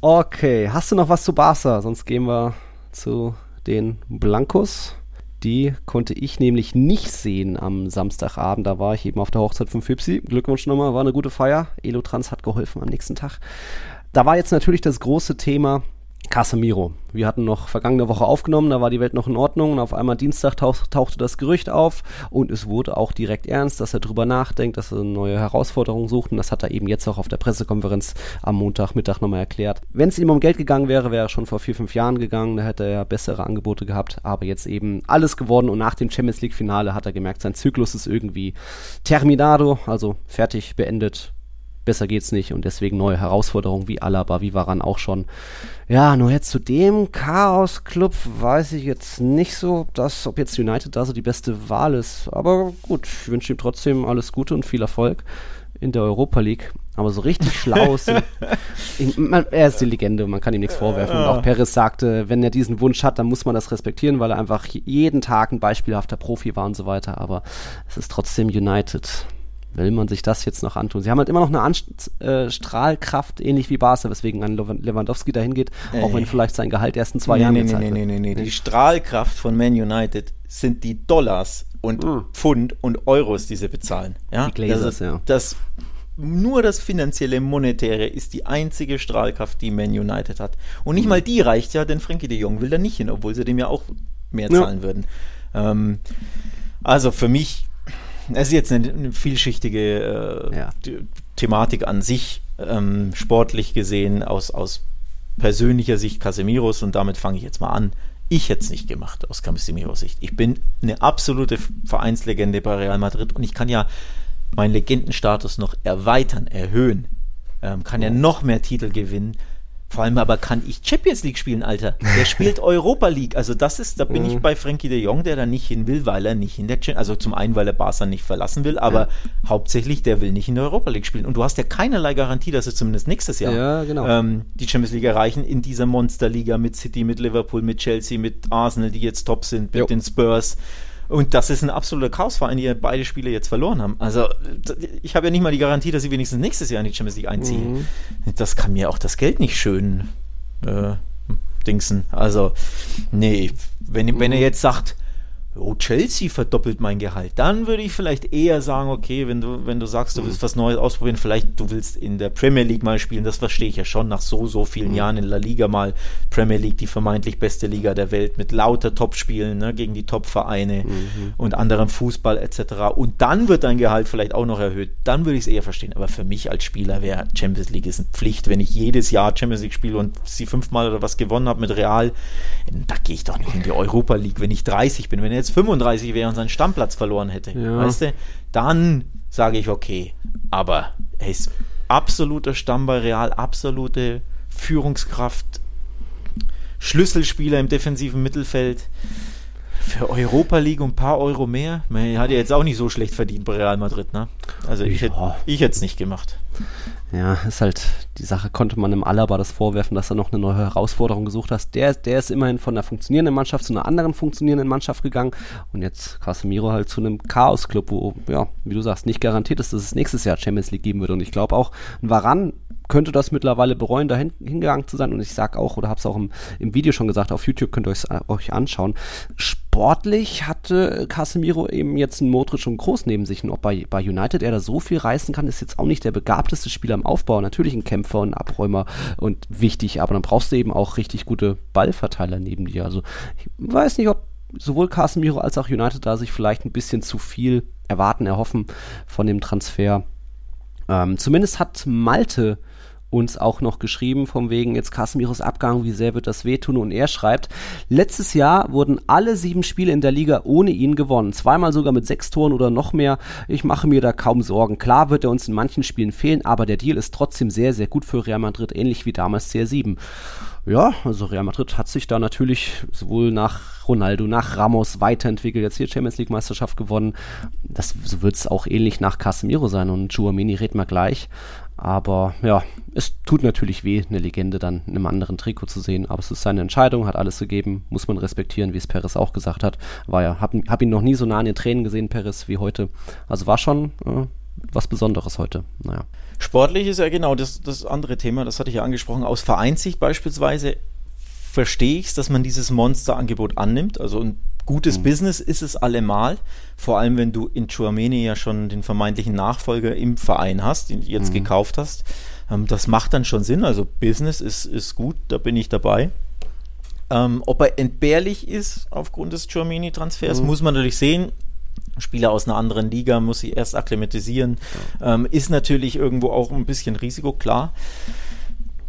Okay, hast du noch was zu Barca? Sonst gehen wir zu den Blancos. Die konnte ich nämlich nicht sehen am Samstagabend. Da war ich eben auf der Hochzeit von Fipsi. Glückwunsch nochmal, war eine gute Feier. Elotrans hat geholfen am nächsten Tag. Da war jetzt natürlich das große Thema Casemiro. Wir hatten noch vergangene Woche aufgenommen, da war die Welt noch in Ordnung und auf einmal Dienstag tauch, tauchte das Gerücht auf und es wurde auch direkt ernst, dass er drüber nachdenkt, dass er eine neue Herausforderung sucht und das hat er eben jetzt auch auf der Pressekonferenz am Montagmittag nochmal erklärt. Wenn es ihm um Geld gegangen wäre, wäre er schon vor vier, fünf Jahren gegangen, da hätte er bessere Angebote gehabt, aber jetzt eben alles geworden und nach dem Champions League Finale hat er gemerkt, sein Zyklus ist irgendwie terminado, also fertig, beendet, besser geht's nicht und deswegen neue Herausforderungen wie Alaba, wie Varan auch schon. Ja, nur jetzt zu dem Chaos-Club weiß ich jetzt nicht so, ob, das, ob jetzt United da so die beste Wahl ist. Aber gut, ich wünsche ihm trotzdem alles Gute und viel Erfolg in der Europa League. Aber so richtig schlau ist man, er ist die Legende, man kann ihm nichts vorwerfen. Und auch Perez sagte, wenn er diesen Wunsch hat, dann muss man das respektieren, weil er einfach jeden Tag ein beispielhafter Profi war und so weiter. Aber es ist trotzdem United will man sich das jetzt noch antun? Sie haben halt immer noch eine Anst äh, Strahlkraft, ähnlich wie Barca, weswegen ein Lewandowski dahin geht, äh, auch wenn vielleicht sein Gehalt erst in zwei nee, Jahren nee, gezahlt nee, wird. nee, nee, nee. Die Strahlkraft von Man United sind die Dollars und Mhm. Pfund und Euros, die sie bezahlen. Ja? Die Glazers, also, ja. Das, nur das finanzielle, monetäre ist die einzige Strahlkraft, die Man United hat. Und Mhm. nicht mal die reicht ja, denn Frankie de Jong will da nicht hin, obwohl sie dem ja auch mehr Ja. zahlen würden. Ähm, also für mich, es ist jetzt eine, eine vielschichtige äh, Ja. The- Thematik an sich, ähm, sportlich gesehen, aus, aus persönlicher Sicht Casemiros und damit fange ich jetzt mal an. Ich hätte es nicht gemacht aus Casemiros Sicht. Ich bin eine absolute Vereinslegende bei Real Madrid und ich kann ja meinen Legendenstatus noch erweitern, erhöhen. Ähm, kann ja noch mehr Titel gewinnen. Vor allem aber kann ich Champions League spielen, Alter. Der spielt Europa League. Also das ist, da bin ich bei Frankie de Jong, der da nicht hin will, weil er nicht in der Champions Also zum einen, weil er Barca nicht verlassen will, aber hauptsächlich, der will nicht in der Europa League spielen. Und du hast ja keinerlei Garantie, dass sie zumindest nächstes Jahr Ja, genau. ähm, die Champions League erreichen in dieser Monsterliga mit City, mit Liverpool, mit Chelsea, mit Arsenal, die jetzt top sind, mit Jo. den Spurs. Und das ist ein absoluter Chaosverein, die ja beide Spiele jetzt verloren haben. Also ich habe ja nicht mal die Garantie, dass sie wenigstens nächstes Jahr in die Champions League einziehen. Mhm. Das kann mir auch das Geld nicht schön äh, dingsen. Also, nee, wenn, wenn er jetzt sagt, oh, Chelsea verdoppelt mein Gehalt, dann würde ich vielleicht eher sagen, okay, wenn du, wenn du sagst, du willst was Neues ausprobieren, vielleicht du willst in der Premier League mal spielen, das verstehe ich ja schon, nach so, so vielen Jahren in La Liga mal Premier League, die vermeintlich beste Liga der Welt, mit lauter Topspielen ne, gegen die Top-Vereine und anderem Fußball etc. Und dann wird dein Gehalt vielleicht auch noch erhöht, dann würde ich es eher verstehen. Aber für mich als Spieler wäre Champions League ist eine Pflicht, wenn ich jedes Jahr Champions League spiele und sie fünfmal oder was gewonnen habe mit Real, da gehe ich doch nicht in die Europa League, wenn ich 30 bin. Wenn er jetzt 35 wäre und seinen Stammplatz verloren hätte, Ja. weißt du, dann sage ich okay. Aber er ist absoluter Stamm bei Real, absolute Führungskraft, Schlüsselspieler im defensiven Mittelfeld. Für Europa League und ein paar Euro mehr. Man hat ja jetzt auch nicht so schlecht verdient bei Real Madrid, ne? Also ich hätte Ja. ich hätte es nicht gemacht. Ja, ist halt die Sache, konnte man im Alaba das vorwerfen, dass er noch eine neue Herausforderung gesucht hat. Der, der ist immerhin von einer funktionierenden Mannschaft zu einer anderen funktionierenden Mannschaft gegangen und jetzt Casemiro halt zu einem Chaos-Club, wo, ja, wie du sagst, nicht garantiert ist, dass es nächstes Jahr Champions League geben wird. Und ich glaube auch, ein Varan könnte das mittlerweile bereuen, dahin hingegangen zu sein. Und ich sag auch, oder habe es auch im, im Video schon gesagt, auf YouTube könnt ihr euch euch anschauen. Sportlich hatte Casemiro eben jetzt einen Modric und Groß neben sich. Und ob bei, bei United er da so viel reißen kann, ist jetzt auch nicht der begabteste Spieler im Aufbau. Natürlich ein Kämpfer und ein Abräumer und wichtig, aber dann brauchst du eben auch richtig gute Ballverteiler neben dir. Also ich weiß nicht, ob sowohl Casemiro als auch United da sich vielleicht ein bisschen zu viel erwarten, erhoffen von dem Transfer. Ähm, zumindest hat Malte uns auch noch geschrieben, vom wegen jetzt Casemiros Abgang, wie sehr wird das wehtun? Und er schreibt, letztes Jahr wurden alle sieben Spiele in der Liga ohne ihn gewonnen. Zweimal sogar mit sechs Toren oder noch mehr. Ich mache mir da kaum Sorgen. Klar wird er uns in manchen Spielen fehlen, aber der Deal ist trotzdem sehr, sehr gut für Real Madrid, ähnlich wie damals CR7. Ja, also Real Madrid hat sich da natürlich sowohl nach Ronaldo, nach Ramos weiterentwickelt, jetzt hier Champions League Meisterschaft gewonnen. Das wird es auch ähnlich nach Casemiro sein und Chouameni reden wir gleich. Aber ja, es tut natürlich weh, eine Legende dann in einem anderen Trikot zu sehen. Aber es ist seine Entscheidung, hat alles gegeben, muss man respektieren, wie es Perez auch gesagt hat. War ja, hab, hab ihn noch nie so nah an den Tränen gesehen, Perez, wie heute. Also war schon äh, was Besonderes heute. Naja. Sportlich ist ja genau das, das andere Thema, das hatte ich ja angesprochen. Aus Vereinssicht beispielsweise verstehe ich es, dass man dieses Monsterangebot annimmt. Also ein gutes Business ist es allemal. Vor allem, wenn du in Chouameni ja schon den vermeintlichen Nachfolger im Verein hast, den du jetzt gekauft hast. Ähm, das macht dann schon Sinn. Also Business ist, ist gut, da bin ich dabei. Ähm, ob er entbehrlich ist aufgrund des Chouameni-Transfers, muss man natürlich sehen. Spieler aus einer anderen Liga muss sie erst akklimatisieren. Ähm, ist natürlich irgendwo auch ein bisschen Risiko, klar.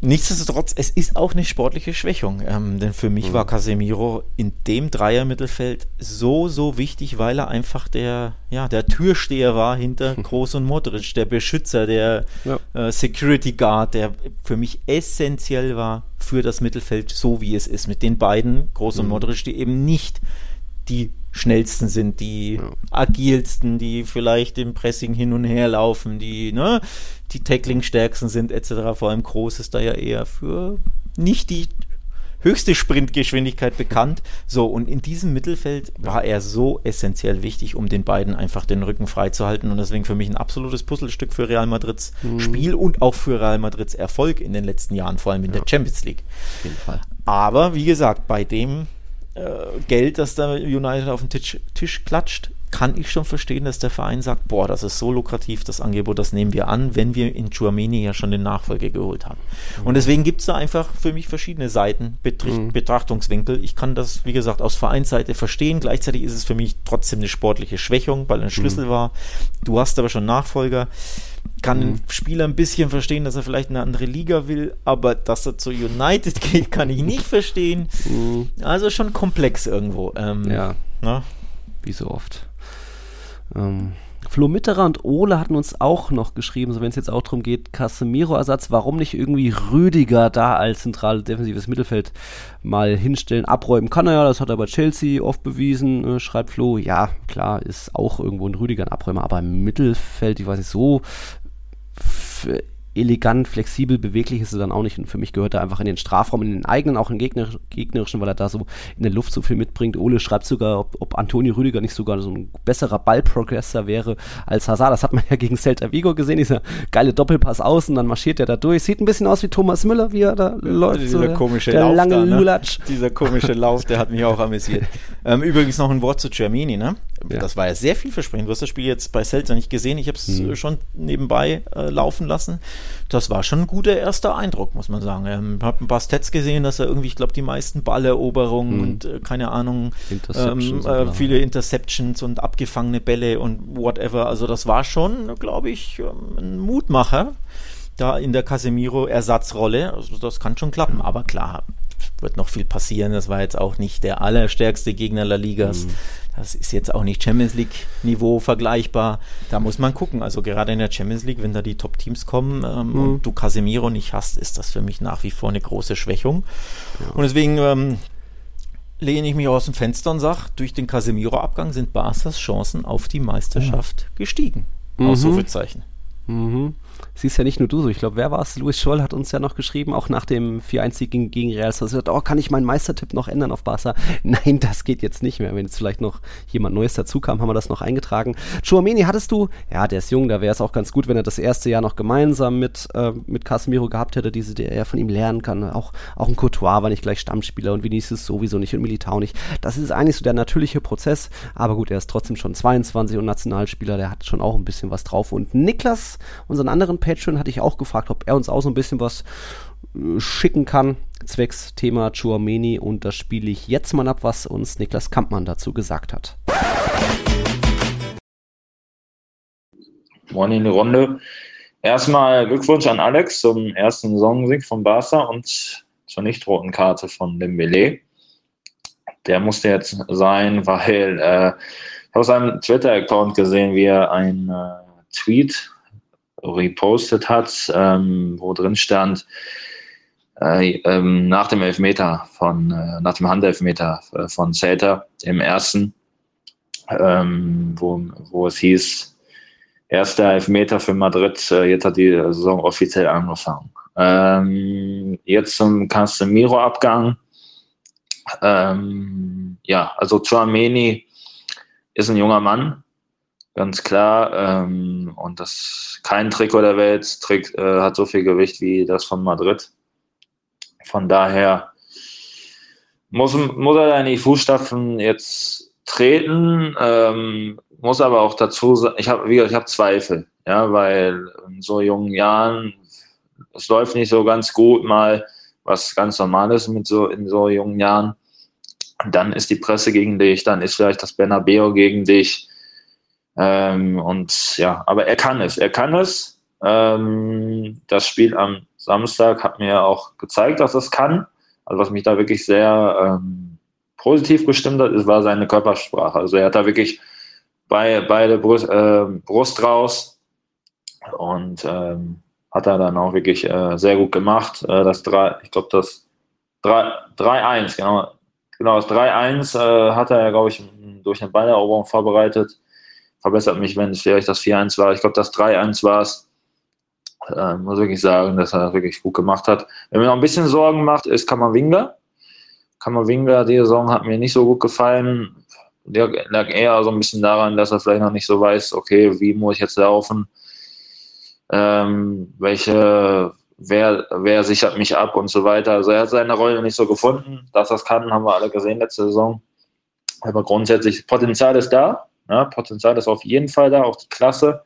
Nichtsdestotrotz, es ist auch eine sportliche Schwächung, ähm, denn für mich mhm. war Casemiro in dem Dreier-Mittelfeld so, so wichtig, weil er einfach der, ja, der Türsteher war hinter Groß und Modric, der Beschützer, der ja. äh, Security Guard, der für mich essentiell war für das Mittelfeld, so wie es ist, mit den beiden, Groß und mhm. Modric, die eben nicht die schnellsten sind, die ja. agilsten, die vielleicht im Pressing hin und her laufen, die ne, die Tackling-stärksten sind etc. Vor allem Groß ist da ja eher für nicht die höchste Sprintgeschwindigkeit bekannt. So, und in diesem Mittelfeld war er so essentiell wichtig, um den beiden einfach den Rücken freizuhalten. Und deswegen für mich ein absolutes Puzzlestück für Real Madrids mhm. Spiel und auch für Real Madrids Erfolg in den letzten Jahren, vor allem in ja. der Champions League. Auf jeden Fall. Aber wie gesagt, bei dem Geld, das da United auf den Tisch, Tisch klatscht, kann ich schon verstehen, dass der Verein sagt, boah, das ist so lukrativ, das Angebot, das nehmen wir an, wenn wir in Chuamini ja schon den Nachfolger geholt haben. Mhm. Und deswegen gibt es da einfach für mich verschiedene Seiten, Betricht, mhm. Betrachtungswinkel. Ich kann das, wie gesagt, aus Vereinsseite verstehen. Gleichzeitig ist es für mich trotzdem eine sportliche Schwächung, weil ein Schlüssel mhm. war. Du hast aber schon Nachfolger kann mhm. ein Spieler ein bisschen verstehen, dass er vielleicht eine andere Liga will, aber dass er zu United geht, kann ich nicht verstehen. Mhm. Also schon komplex irgendwo. Ähm, ja. Na? Wie so oft. Ähm, Flo Mitterer und Ole hatten uns auch noch geschrieben, so wenn es jetzt auch darum geht, Casemiro-Ersatz, warum nicht irgendwie Rüdiger da als zentrales defensives Mittelfeld mal hinstellen, abräumen kann er ja, das hat er bei Chelsea oft bewiesen, äh, schreibt Flo. Ja, klar, ist auch irgendwo ein Rüdiger ein Abräumer, aber im Mittelfeld, ich weiß nicht, so elegant, flexibel, beweglich ist er dann auch nicht. Und für mich gehört er einfach in den Strafraum, in den eigenen, auch in den Gegner, gegnerischen, weil er da so in der Luft so viel mitbringt. Ole schreibt sogar, ob, ob Antonio Rüdiger nicht sogar so ein besserer Ballprogressor wäre als Hazard. Das hat man ja gegen Celta Vigo gesehen, dieser geile Doppelpass außen, dann marschiert er da durch. Sieht ein bisschen aus wie Thomas Müller, wie er da ja, läuft. Dieser so, komische der Lauf lange da, ne? Lulatsch. Dieser komische Lauf, der hat mich auch amüsiert. ähm, übrigens noch ein Wort zu Germini, ne? Ja. Das war ja sehr vielversprechend. Du hast das Spiel jetzt bei Celta nicht gesehen. Ich habe es hm. schon nebenbei äh, laufen lassen. Das war schon ein guter erster Eindruck, muss man sagen. Ich ähm, habe ein paar Stats gesehen, dass er irgendwie, ich glaube, die meisten Balleroberungen hm. und äh, keine Ahnung, ähm, äh, viele Interceptions und abgefangene Bälle und whatever. Also das war schon, glaube ich, ähm, ein Mutmacher da in der Casemiro-Ersatzrolle. Also das kann schon klappen. Aber klar, wird noch viel passieren. Das war jetzt auch nicht der allerstärkste Gegner La Ligas. Mhm. Das ist jetzt auch nicht Champions League-Niveau vergleichbar. Da muss man gucken. Also gerade in der Champions League, wenn da die Top-Teams kommen ähm, mhm. und du Casemiro nicht hast, ist das für mich nach wie vor eine große Schwächung. Ja. Und deswegen ähm, lehne ich mich aus dem Fenster und sage, durch den Casemiro-Abgang sind Barca's Chancen auf die Meisterschaft mhm. gestiegen. Mhm. Ausrufezeichen. Mhm siehst ja nicht nur du so. Ich glaube, wer war es? Louis Scholl hat uns ja noch geschrieben, auch nach dem 4-1-Sieg gegen, gegen Real Sociedad, oh, kann ich meinen Meistertipp noch ändern auf Barca? Nein, das geht jetzt nicht mehr. Wenn jetzt vielleicht noch jemand Neues dazu kam, haben wir das noch eingetragen. Chouameni hattest du, ja, der ist jung, da wäre es auch ganz gut, wenn er das erste Jahr noch gemeinsam mit, äh, mit Casemiro gehabt hätte, diese, der er von ihm lernen kann. Auch, auch ein Courtois war nicht gleich Stammspieler und Vinicius sowieso nicht und Militao nicht. Das ist eigentlich so der natürliche Prozess, aber gut, er ist trotzdem schon 22 und Nationalspieler, der hat schon auch ein bisschen was drauf. Und Niklas, unseren anderen Patreon, hatte ich auch gefragt, ob er uns auch so ein bisschen was äh, schicken kann, zwecks Thema Chuameni und das spiele ich jetzt mal ab, was uns Niklas Kampmann dazu gesagt hat. Moin in die Runde. Erstmal Glückwunsch an Alex zum ersten Saisonsieg von Barca und zur nicht roten Karte von Dembele. Der musste jetzt sein, weil äh, ich habe seinem Twitter-Account gesehen, wie er ein äh, Tweet repostet hat, ähm, wo drin stand, äh, ähm, nach dem Elfmeter von, äh, nach dem Handelfmeter äh, von Celta, im ersten, ähm, wo, wo es hieß, erster Elfmeter für Madrid, äh, jetzt hat die Saison offiziell angefangen. Ähm, jetzt zum Casemiro-Abgang. Ähm, ja, also Chouameni ist ein junger Mann, ganz klar. Ähm, und das kein Trikot der Welt Trick, äh, hat so viel Gewicht wie das von Madrid. Von daher muss, muss er in die Fußstapfen jetzt treten, ähm, muss aber auch dazu sagen, ich habe hab Zweifel, ja, weil in so jungen Jahren, es läuft nicht so ganz gut mal, was ganz normal ist mit so, in so jungen Jahren. Dann ist die Presse gegen dich, dann ist vielleicht das Bernabeo gegen dich ähm, und ja, aber er kann es. Er kann es. Ähm, das Spiel am Samstag hat mir auch gezeigt, dass es kann. Also was mich da wirklich sehr ähm, positiv gestimmt hat, war seine Körpersprache. Also er hat da wirklich bei, beide Brust, äh, Brust raus und ähm, hat er dann auch wirklich äh, sehr gut gemacht. Äh, das 3, ich glaube, das 3-1, genau. Genau, das 3-1 äh, hat er glaube ich, durch eine Balleroberung vorbereitet. Verbessert mich, wenn es vielleicht das 4-1 war. Ich glaube, das 3-1 war es. Äh, muss wirklich sagen, dass er das wirklich gut gemacht hat. Wenn mir noch ein bisschen Sorgen macht, ist Kammerwinger. Kammerwinger, die Saison hat mir nicht so gut gefallen. Der lag eher so ein bisschen daran, dass er vielleicht noch nicht so weiß, okay, wie muss ich jetzt laufen? Ähm, welche, wer, wer sichert mich ab und so weiter. Also er hat seine Rolle nicht so gefunden. Dass das kann, haben wir alle gesehen letzte Saison. Aber grundsätzlich, Potenzial ist da. Ja, Potenzial ist auf jeden Fall da, auch die Klasse.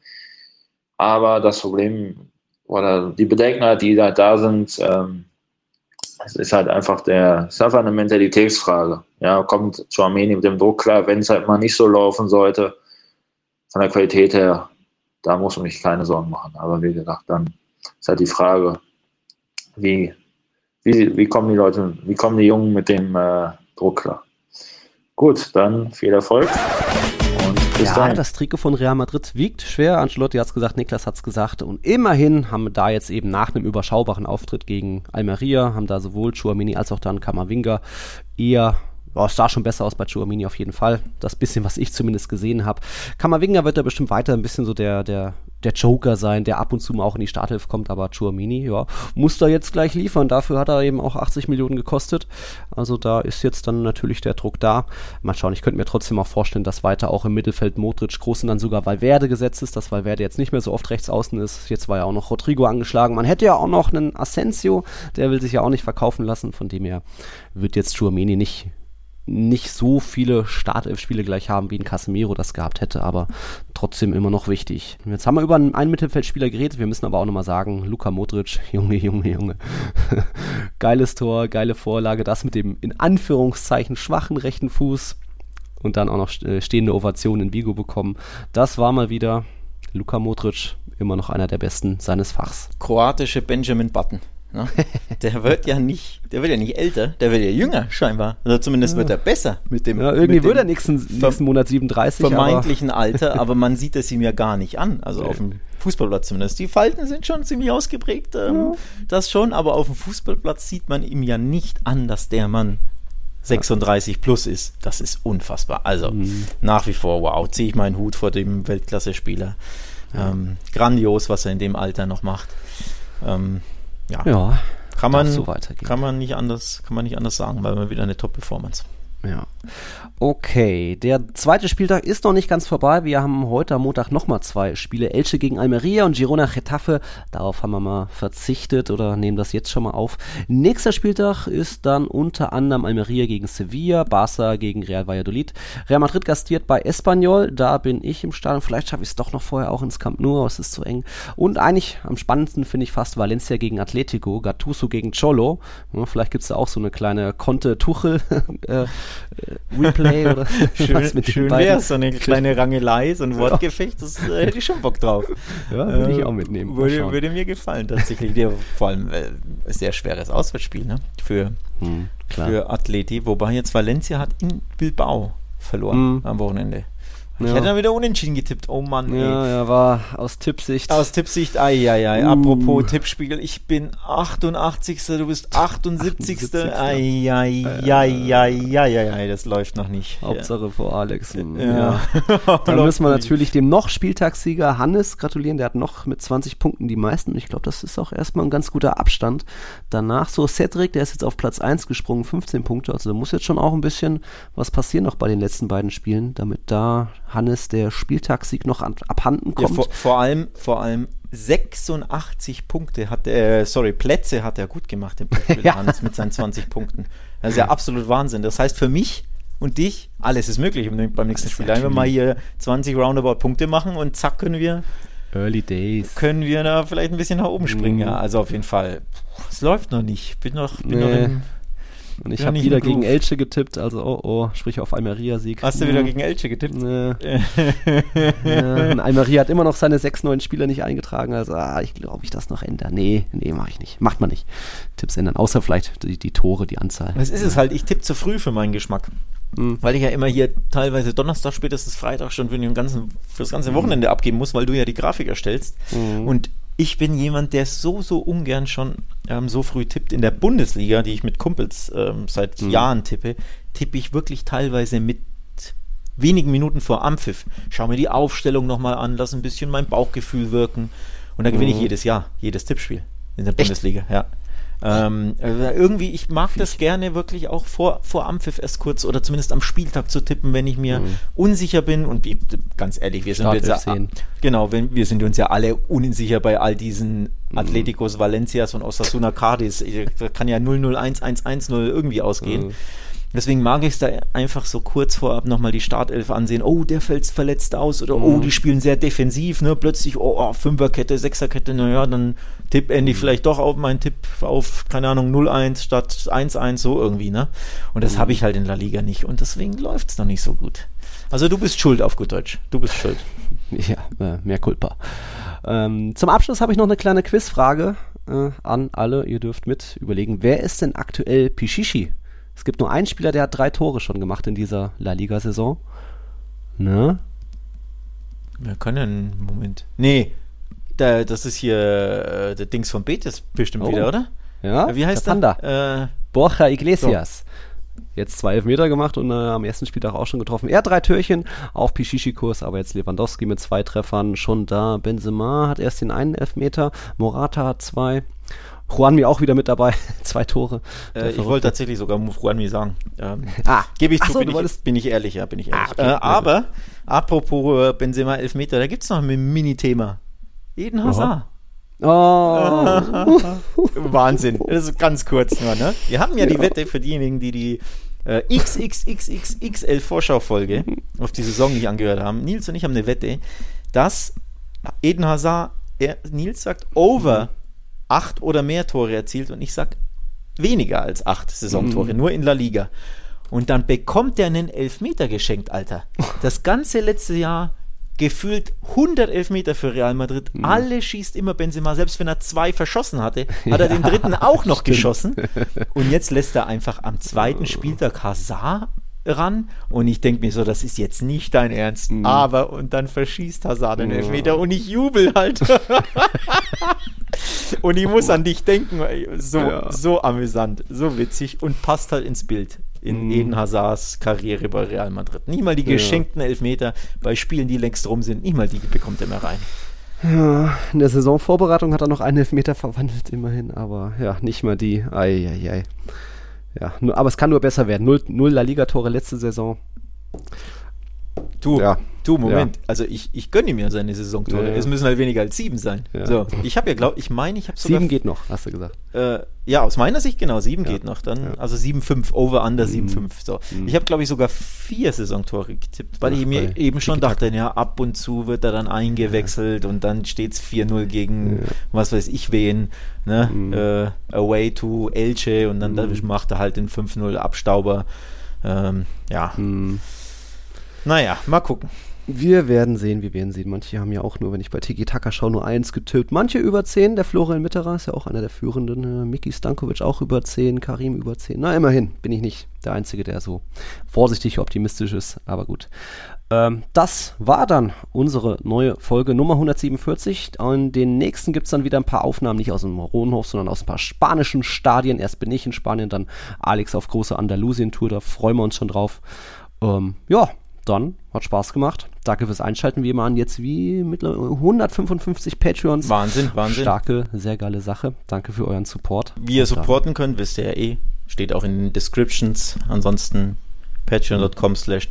Aber das Problem oder die Bedenken, die da, da sind, ähm, es ist halt einfach der, ist einfach eine Mentalitätsfrage. Ja, kommt zu Armenien mit dem Druck klar, wenn es halt mal nicht so laufen sollte, von der Qualität her, da muss man sich keine Sorgen machen. Aber wie gesagt, dann ist halt die Frage, wie, wie, wie kommen die Leute, wie kommen die Jungen mit dem äh, Druck klar? Gut, dann viel Erfolg. Ja, dahin. das Trikot von Real Madrid wiegt schwer. Ancelotti hat es gesagt, Niklas hat es gesagt. Und immerhin haben wir da jetzt eben nach einem überschaubaren Auftritt gegen Almeria, haben da sowohl Chouamini als auch dann Kamavinga eher ja, es sah schon besser aus bei Chouamini auf jeden Fall. Das bisschen, was ich zumindest gesehen habe. Kammerwinger wird da bestimmt weiter ein bisschen so der, der, der Joker sein, der ab und zu mal auch in die Starthilfe kommt, aber Chouamini, ja, muss da jetzt gleich liefern. Dafür hat er eben auch 80 Millionen gekostet. Also da ist jetzt dann natürlich der Druck da. Mal schauen, ich könnte mir trotzdem auch vorstellen, dass weiter auch im Mittelfeld Modric groß und dann sogar Valverde gesetzt ist, dass Valverde jetzt nicht mehr so oft rechts außen ist. Jetzt war ja auch noch Rodrigo angeschlagen. Man hätte ja auch noch einen Asensio, der will sich ja auch nicht verkaufen lassen. Von dem her wird jetzt Chouamini nicht nicht so viele Startelf-Spiele gleich haben, wie ein Casemiro das gehabt hätte, aber trotzdem immer noch wichtig. Jetzt haben wir über einen Mittelfeldspieler geredet, wir müssen aber auch nochmal sagen, Luka Modric, Junge, Junge, Junge. Geiles Tor, geile Vorlage, das mit dem in Anführungszeichen schwachen rechten Fuß und dann auch noch äh, stehende Ovation in Vigo bekommen. Das war mal wieder Luka Modric, immer noch einer der besten seines Fachs. Kroatische Benjamin Button. Ne? Der wird ja nicht, der wird ja nicht älter, der wird ja jünger scheinbar. Oder also zumindest ja. wird er besser mit dem. Ja, irgendwie wird er nächsten, nächsten Monat 37. Vermeintlichen aber Alter, aber man sieht es ihm ja gar nicht an. Also auf dem Fußballplatz zumindest. Die Falten sind schon ziemlich ausgeprägt, ähm, ja. das schon, aber auf dem Fußballplatz sieht man ihm ja nicht an, dass der Mann 36 plus ist. Das ist unfassbar. Also mhm. nach wie vor, wow, ziehe ich meinen Hut vor dem Weltklasse-Spieler. Ähm, grandios, was er in dem Alter noch macht. Ähm, ja, ja. Kann man, so kann man nicht anders, kann man nicht anders sagen, weil man wieder eine Top-Performance. Ja. Okay, der zweite Spieltag ist noch nicht ganz vorbei. Wir haben heute am Montag nochmal zwei Spiele. Elche gegen Almeria und Girona Getafe. Darauf haben wir mal verzichtet oder nehmen das jetzt schon mal auf. Nächster Spieltag ist dann unter anderem Almeria gegen Sevilla, Barça gegen Real Valladolid. Real Madrid gastiert bei Espanyol. Da bin ich im Stadion. Vielleicht schaffe ich es doch noch vorher auch ins Camp Nou, aber es ist zu eng. Und eigentlich am spannendsten finde ich fast Valencia gegen Atletico, Gattuso gegen Cholo. Vielleicht gibt es da auch so eine kleine Conte-Tuchel. äh, Replay oder schön, mit Schön wäre so eine kleine Rangelei, so ein Wortgefecht, das äh, hätte ich schon Bock drauf. Ja, würde äh, ich auch mitnehmen. Würde, würde, mir gefallen, tatsächlich. Der, vor allem äh, sehr schweres Auswärtsspiel ne? für, hm, für Atleti, wobei jetzt Valencia hat in Bilbao verloren hm. am Wochenende. Ich ja. hätte dann wieder unentschieden getippt. Oh Mann, ey. Ja, ja, war aus Tippsicht. Aus Tippsicht, ai, ai, ai. Uh. Apropos Tippspiegel, ich bin 88. Du bist 78. 78. Ai, ai, ai, ai, ai, ai, das läuft noch nicht. Hauptsache ja. vor Alex. Ja. ja. Dann müssen wir natürlich dem noch Spieltagssieger Hannes gratulieren. Der hat noch mit 20 Punkten die meisten. Ich glaube, das ist auch erstmal ein ganz guter Abstand. Danach so Cedric, der ist jetzt auf Platz 1 gesprungen, 15 Punkte. Also da muss jetzt schon auch ein bisschen was passieren noch bei den letzten beiden Spielen, damit da Hannes der Spieltagssieg noch an, abhanden kommt. Ja, vor, vor, allem, vor allem 86 Punkte hat er, äh, sorry, Plätze hat er gut gemacht, im ja. Hannes mit seinen 20 Punkten. Das ist ja absolut Wahnsinn. Das heißt für mich und dich, alles ist möglich beim nächsten Spiel. Wenn wir mal hier 20 Roundabout Punkte machen und zack können wir Early Days. Können wir da vielleicht ein bisschen nach oben springen, mhm. ja. Also auf jeden Fall. Es läuft noch nicht. Bin noch, bin nee. noch im Und ich Ja, habe wieder gegen. Elche getippt, also oh oh, sprich auf Almeria-Sieg. Hast du wieder gegen Elche getippt? Nee. ja, und Almeria hat immer noch seine sechs neuen Spieler nicht eingetragen, also ah, ich glaube, ich das noch ändere. Nee, nee, mache ich nicht. Macht man nicht. Tipps ändern, außer vielleicht die, die Tore, die Anzahl. Was ist es halt? Ich tippe zu früh für meinen Geschmack. Mhm. Weil ich ja immer hier teilweise Donnerstag, spätestens Freitag schon für, den ganzen, für das ganze Wochenende abgeben muss, weil du ja die Grafik erstellst. Mhm. Und ich bin jemand, der so, so ungern schon ähm, so früh tippt. In der Bundesliga, die ich mit Kumpels ähm, seit Mhm. Jahren tippe, tippe ich wirklich teilweise mit wenigen Minuten vor Ampfiff. Schau mir die Aufstellung nochmal an, lass ein bisschen mein Bauchgefühl wirken. Und da gewinne ich Mhm. jedes Jahr, jedes Tippspiel in der Bundesliga, ja. Ähm, also irgendwie, ich mag das gerne wirklich auch vor, vor Ampfiff erst kurz oder zumindest am Spieltag zu tippen, wenn ich mir Mhm. unsicher bin. Und ich, ganz ehrlich, wir sind jetzt ja, genau, wenn, wir sind uns ja alle unsicher bei all diesen Mhm. Atleticos Valencias und Osasuna Cardis. Da kann ja 0-0-1-1-1-0 irgendwie ausgehen. Mhm. Deswegen mag ich es da einfach so kurz vorab nochmal die Startelf ansehen. Oh, der fällt verletzt aus oder oh, Mhm. die spielen sehr defensiv. Ne? Plötzlich, oh, oh Fünferkette, Sechserkette, naja, dann tipp endlich Mhm. vielleicht doch auf meinen Tipp auf, keine Ahnung, 0-1 statt 1-1, so irgendwie. ne? Und Mhm. das habe ich halt in La Liga nicht und deswegen läuft es noch nicht so gut. Also du bist schuld auf gut Deutsch. Du bist schuld. Ja, äh, mehr Culpa. Ähm, zum Abschluss habe ich noch eine kleine Quizfrage äh, an alle. Ihr dürft mit überlegen, wer ist denn aktuell Pichichi? Es gibt nur einen Spieler, der hat drei Tore schon gemacht in dieser La Liga-Saison. Ne? Wir können Moment. Nee, da, das ist hier äh, der Dings von Betis bestimmt Oh. wieder, oder? Ja? Wie heißt der der? Äh, Borja Iglesias. Jetzt zwei Elfmeter gemacht und äh, am ersten Spieltag auch schon getroffen. Er hat drei Türchen auf Pichichi-Kurs, aber jetzt Lewandowski mit zwei Treffern schon da. Benzema hat erst den einen Elfmeter, Morata hat zwei. Juanmi auch wieder mit dabei, zwei Tore. Äh, ich wollte tatsächlich sogar Juanmi sagen. Ähm, Ah, Gebe ich zu, so, bin, du ich, bin ich ehrlich, ja, bin ich ehrlich. Ah, okay, äh, aber, apropos äh, Benzema Elfmeter, da gibt es noch ein Mini-Thema. Eden Hazard. Oh. Wahnsinn. Das ist ganz kurz nur, ne? Wir haben ja die Wette für diejenigen, die die äh, XXXXXL Vorschaufolge auf die Saison nicht angehört haben. Nils und ich haben eine Wette, dass Eden Hazard, er, Nils sagt, over acht oder mehr Tore erzielt und ich sag weniger als acht Saisontore, nur in La Liga. Und dann bekommt er einen Elfmeter geschenkt, Alter. Das ganze letzte Jahr gefühlt 100 Elfmeter für Real Madrid. Alle schießt immer Benzema. Selbst wenn er zwei verschossen hatte, hat er den dritten auch noch geschossen. Und jetzt lässt er einfach am zweiten Spieltag Hazard ran und ich denke mir so, das ist jetzt nicht dein Ernst, aber und dann verschießt Hazard den Elfmeter und ich jubel halt. und ich muss an dich denken, so, Ja. so amüsant, so witzig und passt halt ins Bild in Mhm. Eden Hazards Karriere bei Real Madrid. Nicht mal die geschenkten Elfmeter bei Spielen, die längst rum sind, nicht mal die bekommt er mehr rein. Ja, in der Saisonvorbereitung hat er noch einen Elfmeter verwandelt, immerhin, aber ja, nicht mal die. Eieiei. Ja, nur, aber es kann nur besser werden. Null, null La Liga-Tore letzte Saison. Du, Ja. du, Moment. Also ich, ich gönne mir seine Saisontore. Ja, ja. Es müssen halt weniger als sieben sein. Ja. So, ich habe ja glaub, ich meine, ich habe sogar Sieben geht noch, hast du gesagt. Äh, ja, aus meiner Sicht genau, sieben Ja. geht noch. Dann, Ja. Mhm. Also 7-5, over, under 7-5. So. Ich habe, glaube ich, sogar vier Saisontore getippt, weil Ach, ich mir eben schon dachte, ja, ab und zu wird er dann eingewechselt und dann steht es 4-0 gegen Ja. was weiß ich wen, ne? Mhm. Äh, away to Elche und dann dadurch macht er halt den 5-0 Abstauber. Ähm, ja, Hm. Naja, mal gucken. Wir werden sehen, wir werden sehen. Manche haben ja auch nur, wenn ich bei Tiki Taka schaue, nur eins getippt. Manche über 10. Der Florian Mitterer ist ja auch einer der führenden. Äh, Miki Stankovic auch über 10. Karim über 10. Na, immerhin bin ich nicht der Einzige, der so vorsichtig optimistisch ist. Aber gut. Ähm, das war dann unsere neue Folge Nummer 147. In den nächsten gibt es dann wieder ein paar Aufnahmen, nicht aus dem Rohnhof, sondern aus ein paar spanischen Stadien. Erst bin ich in Spanien, dann Alex auf große Andalusien-Tour. Da freuen wir uns schon drauf. Ähm, ja, dann hat Spaß gemacht. Danke fürs Einschalten. Wir machen jetzt wie mittlerweile 155 Patreons. Wahnsinn, Wahnsinn. Starke, sehr geile Sache. Danke für euren Support. Wie ihr dann- supporten könnt, wisst ihr ja eh. Steht auch in den Descriptions. Ansonsten patreon.com slash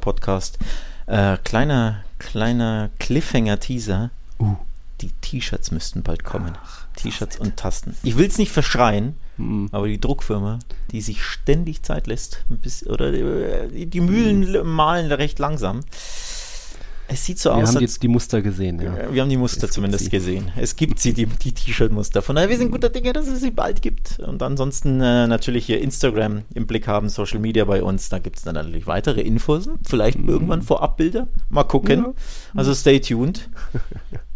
Podcast. Äh, kleiner, kleiner Cliffhanger-Teaser. Uh. Die T-Shirts müssten bald kommen. T-Shirts und Tasten. Ich will es nicht verschreien, Mhm. aber die Druckfirma, die sich ständig Zeit lässt, bisschen, oder äh, die, die Mühlen Mhm. malen recht langsam. Es sieht so Wir aus, haben als jetzt die Muster gesehen. Ja. Wir haben die Muster Es zumindest gesehen. Es gibt sie, die, die T-Shirt-Muster. Von daher, wir sind guter Dinge, dass es sie bald gibt. Und ansonsten äh, natürlich hier Instagram im Blick haben, Social Media bei uns. Da gibt es dann natürlich weitere Infos. Vielleicht irgendwann Vorabbilder. Mal gucken. Ja. Also stay tuned.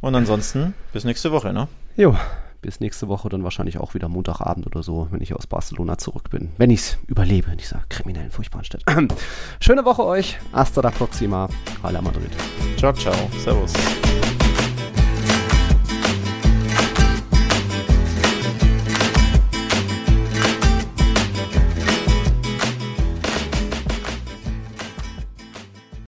Und ansonsten bis nächste Woche, ne? Jo, bis nächste Woche dann wahrscheinlich auch wieder Montagabend oder so, wenn ich aus Barcelona zurück bin. Wenn ich es überlebe in dieser kriminellen, furchtbaren Stadt. Schöne Woche euch. Hasta la próxima. Hala Madrid. Ciao, ciao. Servus.